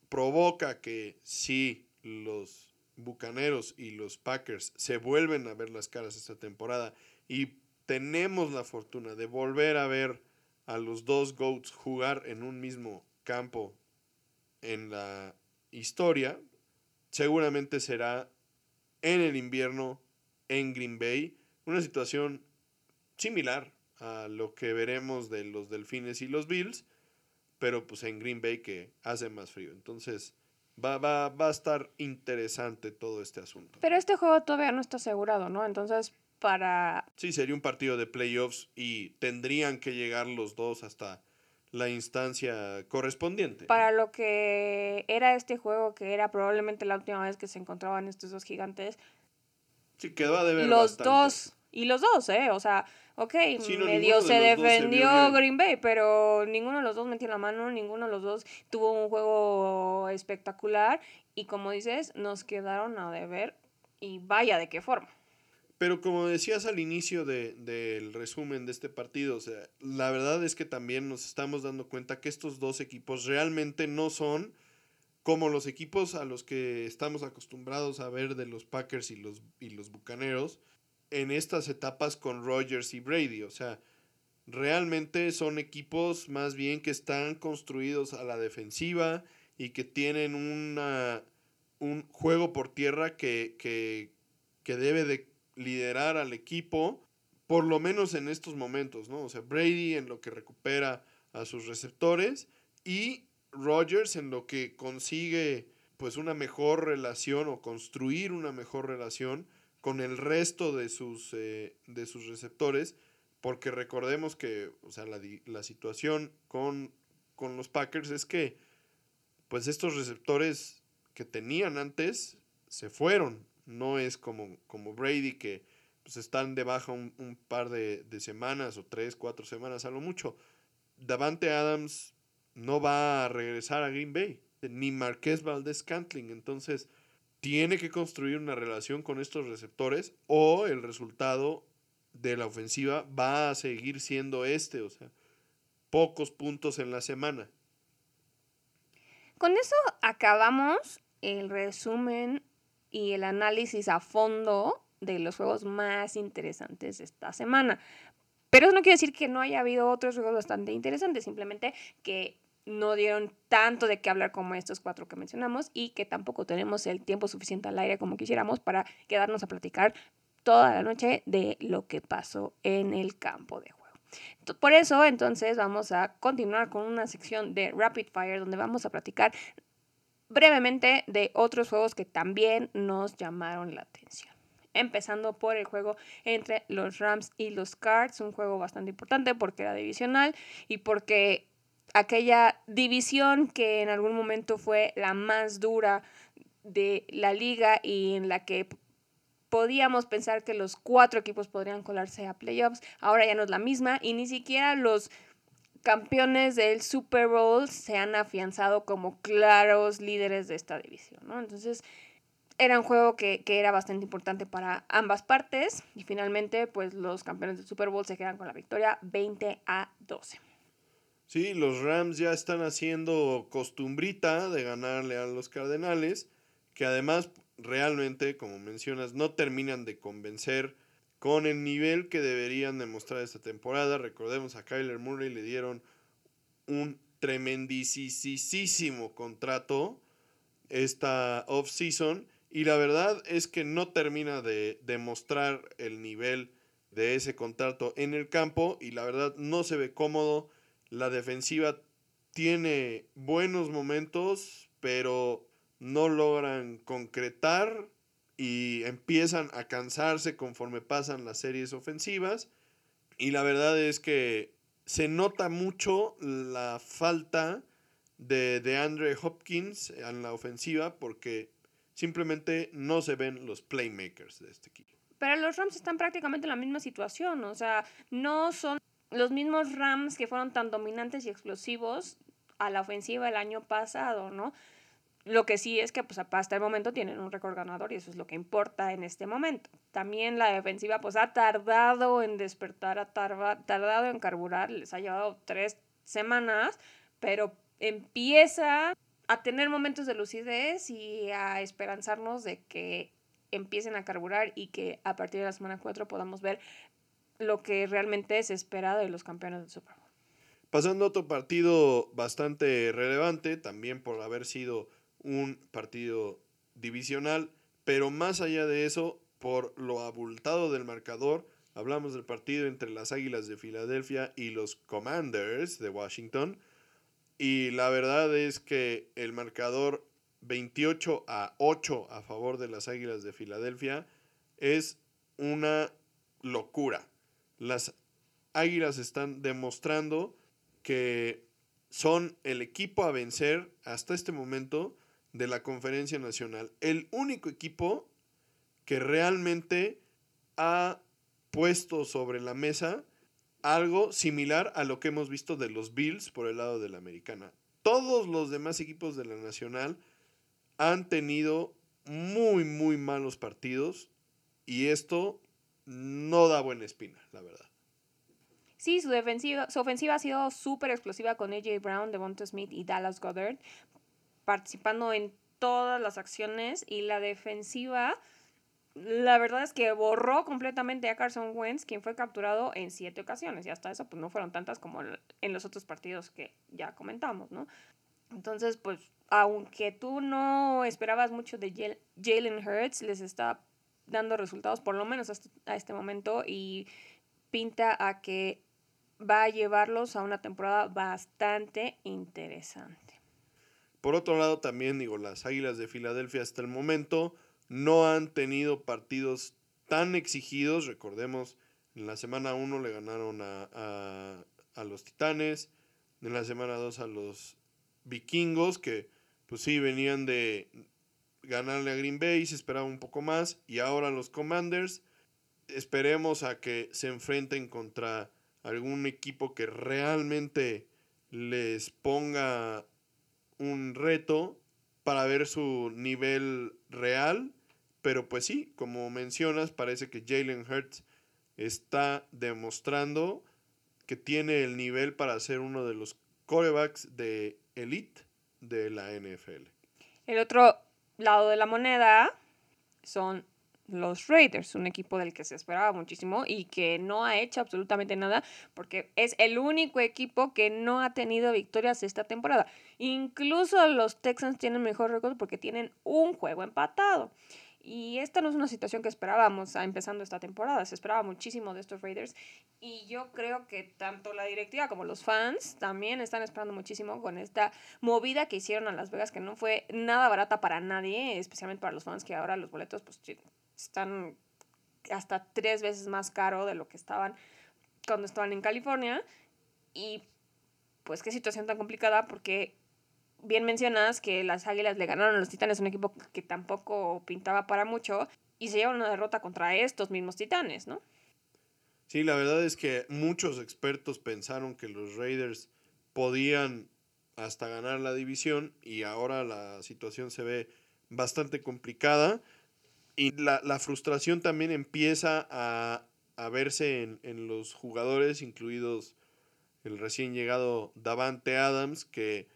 provoca que si los Bucaneros y los Packers se vuelven a ver las caras esta temporada y tenemos la fortuna de volver a ver a los dos GOATs jugar en un mismo campo en la historia, seguramente será en el invierno en Green Bay, una situación similar a lo que veremos de los Delfines y los Bills, pero pues en Green Bay que hace más frío. Entonces va, va, va a estar interesante todo este asunto. Pero este juego todavía no está asegurado, ¿no? Entonces para... Sí, sería un partido de playoffs y tendrían que llegar los dos hasta la instancia correspondiente. Para lo que era este juego, que era probablemente la última vez que se encontraban estos dos gigantes. Sí, quedó a deber Los dos, y los dos, ¿eh? O sea, ok, medio se defendió Green Bay, pero ninguno de los dos metió la mano, ninguno de los dos tuvo un juego espectacular y como dices, nos quedaron a deber y vaya de qué forma. Pero como decías al inicio del resumen de este partido, o sea, la verdad es que también nos estamos dando cuenta que estos dos equipos realmente no son como los equipos a los que estamos acostumbrados a ver de los Packers y los, y los Bucaneros en estas etapas con Rogers y Brady. O sea, realmente son equipos más bien que están construidos a la defensiva y que tienen una, un juego por tierra que, que, que debe de liderar al equipo, por lo menos en estos momentos, ¿no? O sea, Brady en lo que recupera a sus receptores y Rodgers en lo que consigue pues una mejor relación o construir una mejor relación con el resto de sus, eh, de sus receptores, porque recordemos que o sea, la, la situación con, con los Packers es que pues estos receptores que tenían antes se fueron no es como, como Brady que pues, están de baja un, par de, semanas o tres, cuatro semanas a lo mucho. Davante Adams no va a regresar a Green Bay, ni Marqués Valdez Cantling. Entonces, tiene que construir una relación con estos receptores o el resultado de la ofensiva va a seguir siendo este, o sea, pocos puntos en la semana. Con eso acabamos el resumen y el análisis a fondo de los juegos más interesantes de esta semana. Pero eso no quiere decir que no haya habido otros juegos bastante interesantes, simplemente que no dieron tanto de qué hablar como estos cuatro que mencionamos y que tampoco tenemos el tiempo suficiente al aire como quisiéramos para quedarnos a platicar toda la noche de lo que pasó en el campo de juego. Por eso, entonces, vamos a continuar con una sección de Rapid Fire donde vamos a platicar brevemente de otros juegos que también nos llamaron la atención. Empezando por el juego entre los Rams y los Cards, un juego bastante importante porque era divisional y porque aquella división que en algún momento fue la más dura de la liga y en la que podíamos pensar que los cuatro equipos podrían colarse a playoffs, ahora ya no es la misma y ni siquiera los campeones del Super Bowl se han afianzado como claros líderes de esta división, ¿no? Entonces, era un juego que, que, era bastante importante para ambas partes y finalmente, pues los campeones del Super Bowl se quedan con la victoria 20 a 12. Sí, los Rams ya están haciendo costumbrita de ganarle a los Cardenales, que además realmente, como mencionas, no terminan de convencer con el nivel que deberían demostrar esta temporada. Recordemos a Kyler Murray le dieron un tremendísimo contrato esta off-season y la verdad es que no termina de demostrar el nivel de ese contrato en el campo y la verdad no se ve cómodo. La defensiva tiene buenos momentos, pero no logran concretar y empiezan a cansarse conforme pasan las series ofensivas. Y la verdad es que se nota mucho la falta de, de Andre Hopkins en la ofensiva porque simplemente no se ven los playmakers de este equipo. Pero los Rams están prácticamente en la misma situación, o sea, no son los mismos Rams que fueron tan dominantes y explosivos a la ofensiva el año pasado, ¿no? Lo que sí es que pues, hasta el momento tienen un récord ganador y eso es lo que importa en este momento. También la defensiva pues ha tardado en despertar, ha tardado en carburar, les ha llevado tres semanas, pero empieza a tener momentos de lucidez y a esperanzarnos de que empiecen a carburar y que a partir de la semana 4 podamos ver lo que realmente se espera de los campeones del Super Bowl. Pasando a otro partido bastante relevante, también por haber sido un partido divisional, pero más allá de eso, por lo abultado del marcador, hablamos del partido entre las Águilas de Filadelfia y los Commanders de Washington. Y la verdad es que el marcador 28 a 8 a favor de las Águilas de Filadelfia es una locura. Las Águilas están demostrando que son el equipo a vencer hasta este momento de la conferencia nacional. El único equipo que realmente ha puesto sobre la mesa algo similar a lo que hemos visto de los Bills por el lado de la americana. Todos los demás equipos de la nacional han tenido muy, muy malos partidos y esto no da buena espina, la verdad. Sí, su, defensiva, su ofensiva ha sido súper explosiva con AJ Brown, Devonta Smith y Dallas Goddard, participando en todas las acciones y la defensiva, la verdad es que borró completamente a Carson Wentz, quien fue capturado en siete ocasiones y hasta eso pues no fueron tantas como en los otros partidos que ya comentamos, ¿no? Entonces, pues, aunque tú no esperabas mucho de Jalen Hurts, les está dando resultados, por lo menos hasta a este momento, y pinta a que va a llevarlos a una temporada bastante interesante. Por otro lado, también digo, las Águilas de Filadelfia hasta el momento no han tenido partidos tan exigidos. Recordemos, en la semana 1 le ganaron a, a, los Titanes, en la semana 2 a los Vikingos, que pues sí venían de ganarle a Green Bay, se esperaba un poco más, y ahora los Commanders. Esperemos a que se enfrenten contra algún equipo que realmente les ponga un reto para ver su nivel real, pero pues sí, como mencionas, parece que Jalen Hurts está demostrando que tiene el nivel para ser uno de los corebacks de elite de la NFL. El otro lado de la moneda son los Raiders, un equipo del que se esperaba muchísimo y que no ha hecho absolutamente nada porque es el único equipo que no ha tenido victorias esta temporada. Incluso los Texans tienen mejor récord porque tienen un juego empatado. Y esta no es una situación que esperábamos empezando esta temporada. Se esperaba muchísimo de estos Raiders. Y yo creo que tanto la directiva como los fans también están esperando muchísimo con esta movida que hicieron a Las Vegas, que no fue nada barata para nadie, especialmente para los fans, que ahora los boletos pues están hasta tres veces más caro de lo que estaban cuando estaban en California. Y pues qué situación tan complicada porque bien mencionas que las Águilas le ganaron a los Titanes, un equipo que tampoco pintaba para mucho, y se lleva una derrota contra estos mismos Titanes, ¿no? Sí, la verdad es que muchos expertos pensaron que los Raiders podían hasta ganar la división y ahora la situación se ve bastante complicada y la, frustración también empieza a, verse en, en, los jugadores, incluidos el recién llegado Davante Adams, que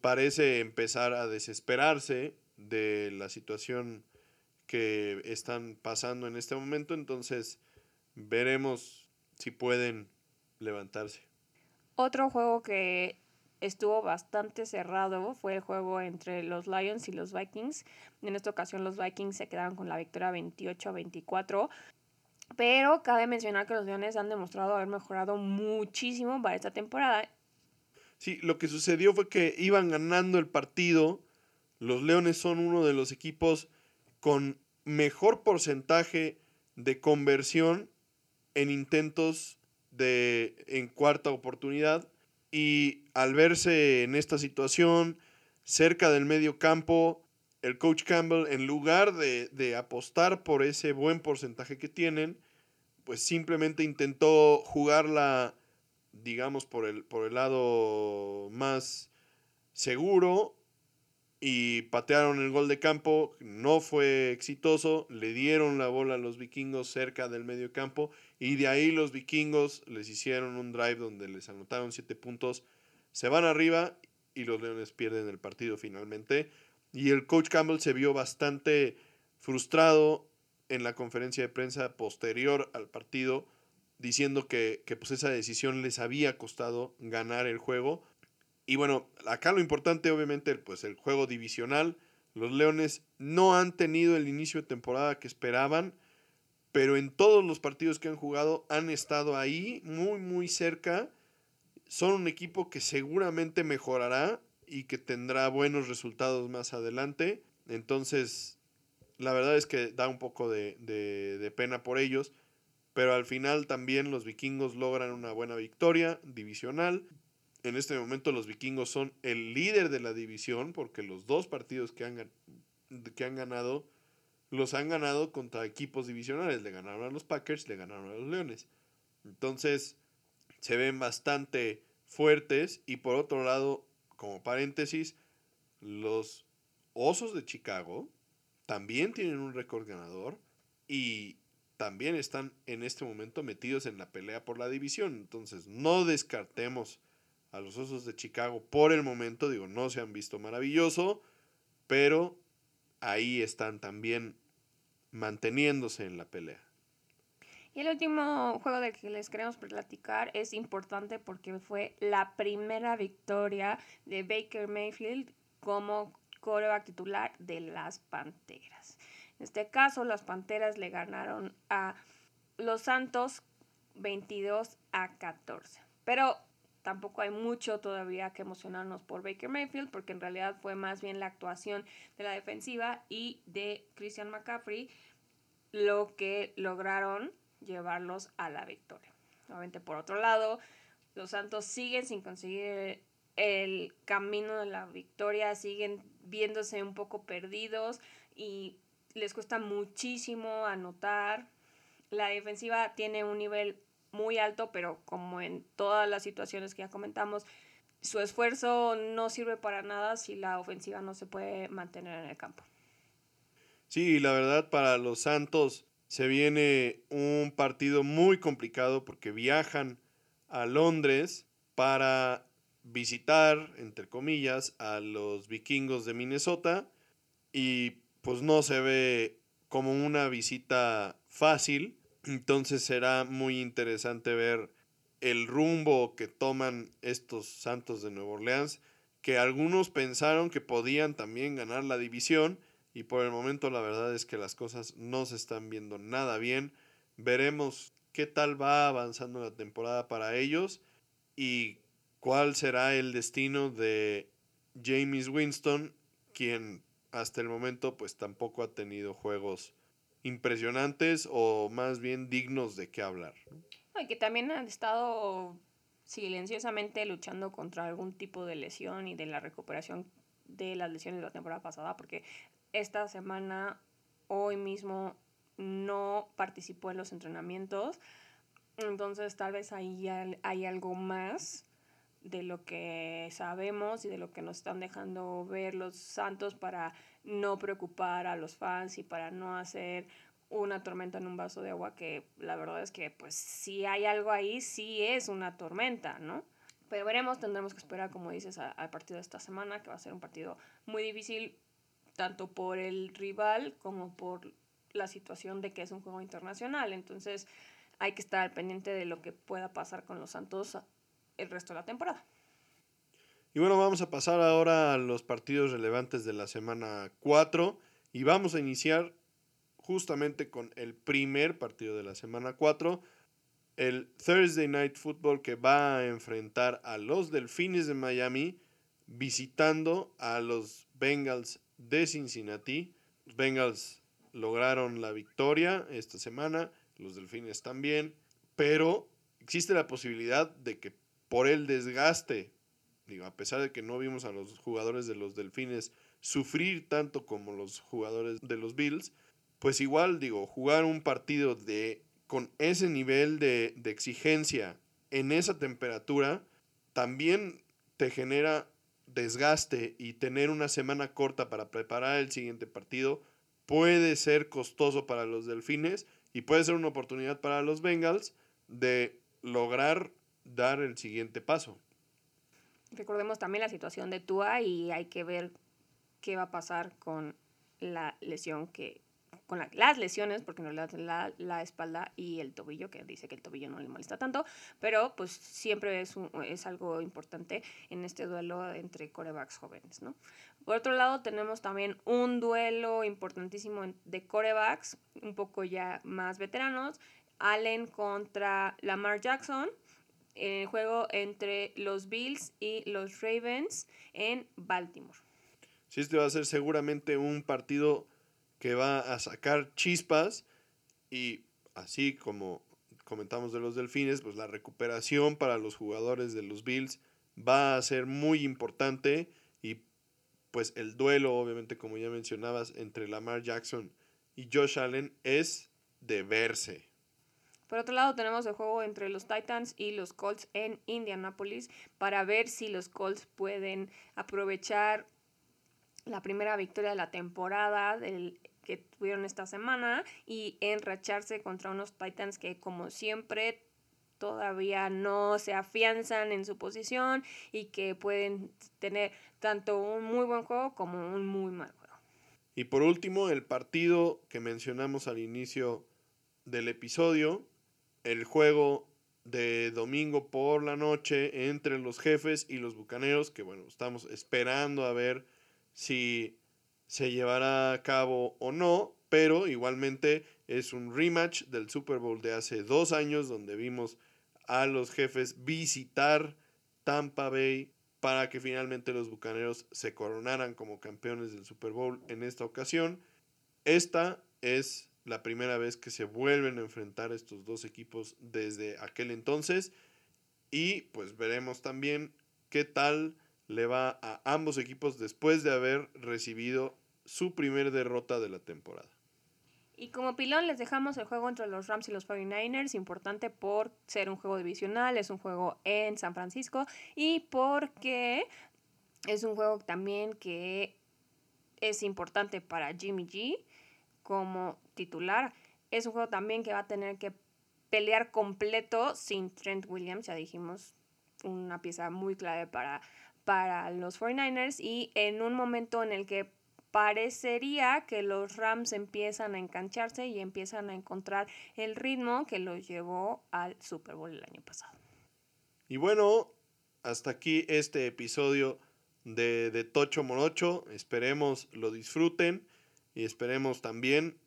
parece empezar a desesperarse de la situación que están pasando en este momento, entonces veremos si pueden levantarse. Otro juego que estuvo bastante cerrado fue el juego entre los Lions y los Vikings. En esta ocasión los Vikings se quedaron con la victoria 28 a 24. Pero cabe mencionar que los Leones han demostrado haber mejorado muchísimo para esta temporada Sí, lo que sucedió fue que iban ganando el partido. Los Leones son uno de los equipos con mejor porcentaje de conversión en intentos de en cuarta oportunidad y al verse en esta situación cerca del medio campo, el coach Campbell en lugar de, de apostar por ese buen porcentaje que tienen, pues simplemente intentó jugarla digamos, por el, por el lado más seguro y patearon el gol de campo, no fue exitoso, le dieron la bola a los vikingos cerca del medio campo y de ahí los vikingos les hicieron un drive donde les anotaron siete puntos, se van arriba y los leones pierden el partido finalmente. Y el coach Campbell se vio bastante frustrado en la conferencia de prensa posterior al partido diciendo que, pues esa decisión les había costado ganar el juego. Y bueno, acá lo importante obviamente pues el juego divisional. Los Leones no han tenido el inicio de temporada que esperaban, pero en todos los partidos que han jugado han estado ahí, muy muy cerca. Son un equipo que seguramente mejorará y que tendrá buenos resultados más adelante. Entonces, la verdad es que da un poco de, de pena por ellos pero al final también los vikingos logran una buena victoria divisional. En este momento los vikingos son el líder de la división porque los dos partidos que han, que han ganado los han ganado contra equipos divisionales. Le ganaron a los Packers, le ganaron a los Leones. Entonces se ven bastante fuertes y por otro lado, como paréntesis, los Osos de Chicago también tienen un récord ganador y también están en este momento metidos en la pelea por la división. Entonces, no descartemos a los Osos de Chicago por el momento. Digo, no se han visto maravilloso, pero ahí están también manteniéndose en la pelea. Y el último juego del que les queremos platicar es importante porque fue la primera victoria de Baker Mayfield como coreback titular de las Panteras. En este caso, las Panteras le ganaron a los Santos 22 a 14. Pero tampoco hay mucho todavía que emocionarnos por Baker Mayfield, porque en realidad fue más bien la actuación de la defensiva y de Christian McCaffrey lo que lograron llevarlos a la victoria. Nuevamente, por otro lado, los Santos siguen sin conseguir el camino de la victoria, siguen viéndose un poco perdidos y les cuesta muchísimo anotar. La defensiva tiene un nivel muy alto, pero como en todas las situaciones que ya comentamos, su esfuerzo no sirve para nada si la ofensiva no se puede mantener en el campo. Sí, la verdad para los Santos se viene un partido muy complicado porque viajan a Londres para visitar, entre comillas, a los vikingos de Minnesota y pues no se ve como una visita fácil. Entonces será muy interesante ver el rumbo que toman estos Santos de Nueva Orleans, que algunos pensaron que podían también ganar la división y por el momento la verdad es que las cosas no se están viendo nada bien. Veremos qué tal va avanzando la temporada para ellos y cuál será el destino de James Winston, quien hasta el momento pues tampoco ha tenido juegos impresionantes o más bien dignos de qué hablar. Y que también han estado silenciosamente luchando contra algún tipo de lesión y de la recuperación de las lesiones de la temporada pasada, porque esta semana, hoy mismo, no participó en los entrenamientos. Entonces tal vez ahí hay algo más de lo que sabemos y de lo que nos están dejando ver los santos para no preocupar a los fans y para no hacer una tormenta en un vaso de agua que la verdad es que pues si hay algo ahí sí es una tormenta, ¿no? Pero veremos, tendremos que esperar como dices al partido de esta semana que va a ser un partido muy difícil tanto por el rival como por la situación de que es un juego internacional, entonces hay que estar pendiente de lo que pueda pasar con los Santos el resto de la temporada. Y bueno, vamos a pasar ahora a los partidos relevantes de la semana 4 y vamos a iniciar justamente con el primer partido de la semana 4, el Thursday Night Football que va a enfrentar a los Delfines de Miami visitando a los Bengals de Cincinnati. Los Bengals lograron la victoria esta semana, los Delfines también, pero existe la posibilidad de que por el desgaste, digo, a pesar de que no vimos a los jugadores de los Delfines sufrir tanto como los jugadores de los Bills, pues igual, digo, jugar un partido de con ese nivel de, de exigencia en esa temperatura también te genera desgaste y tener una semana corta para preparar el siguiente partido puede ser costoso para los delfines y puede ser una oportunidad para los Bengals de lograr dar el siguiente paso. Recordemos también la situación de Tua y hay que ver qué va a pasar con la lesión que con las lesiones, porque no la, la espalda y el tobillo, que dice que el tobillo no le molesta tanto, pero pues siempre es, algo importante en este duelo entre corebacks jóvenes, ¿no? Por otro lado, tenemos también un duelo importantísimo de corebacks, un poco ya más veteranos, Allen contra Lamar Jackson, el juego entre los Bills y los Ravens en Baltimore. Sí, este va a ser seguramente un partido que va a sacar chispas y así como comentamos de los delfines, pues la recuperación para los jugadores de los Bills va a ser muy importante y pues el duelo, obviamente como ya mencionabas, entre Lamar Jackson y Josh Allen es de verse. Por otro lado, tenemos el juego entre los Titans y los Colts en Indianapolis para ver si los Colts pueden aprovechar la primera victoria de la temporada que tuvieron esta semana y enracharse contra unos Titans que como siempre todavía no se afianzan en su posición y que pueden tener tanto un muy buen juego como un muy mal juego. Y por último, el partido que mencionamos al inicio del episodio, el juego de domingo por la noche entre los jefes y los bucaneros, que bueno, estamos esperando a ver si se llevará a cabo o no, pero igualmente es un rematch del Super Bowl de hace dos años donde vimos a los jefes visitar Tampa Bay para que finalmente los Bucaneros se coronaran como campeones del Super Bowl en esta ocasión. Esta es la primera vez que se vuelven a enfrentar estos dos equipos desde aquel entonces. Y pues veremos también qué tal le va a ambos equipos después de haber recibido su primer derrota de la temporada. Y como pilón les dejamos el juego entre los Rams y los 49ers, importante por ser un juego divisional, es un juego en San Francisco y porque es un juego también que es importante para Jimmy G como titular. Es un juego también que va a tener que pelear completo sin Trent Williams, ya dijimos, una pieza muy clave para, para los 49ers y en un momento en el que parecería que los Rams empiezan a engancharse y empiezan a encontrar el ritmo que los llevó al Super Bowl el año pasado. Y bueno, hasta aquí este episodio de, de Tocho Morocho. Esperemos lo disfruten y esperemos también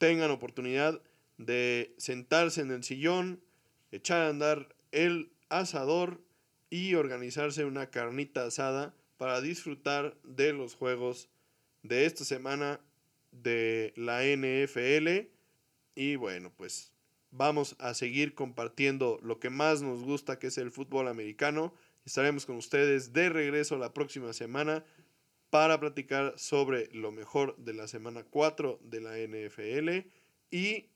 tengan oportunidad de sentarse en el sillón, echar a andar el asador y organizarse una carnita asada para disfrutar de los juegos de esta semana de la NFL. Y bueno, pues vamos a seguir compartiendo lo que más nos gusta, que es el fútbol americano. Estaremos con ustedes de regreso la próxima semana para platicar sobre lo mejor de la semana 4 de la NFL y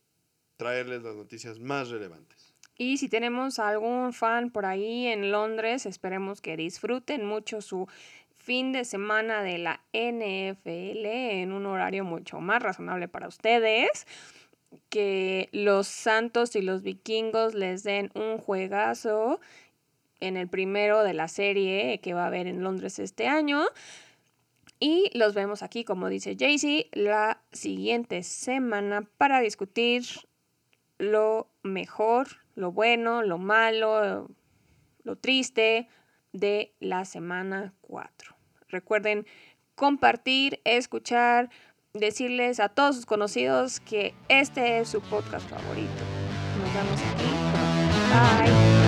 traerles las noticias más relevantes. Y si tenemos algún fan por ahí en Londres, esperemos que disfruten mucho su fin de semana de la NFL en un horario mucho más razonable para ustedes. Que los Santos y los Vikingos les den un juegazo en el primero de la serie que va a haber en Londres este año. Y los vemos aquí, como dice Jaycee, la siguiente semana para discutir lo mejor, lo bueno, lo malo, lo triste de la semana 4. Recuerden compartir, escuchar, decirles a todos sus conocidos que este es su podcast favorito. Nos vemos aquí. Bye.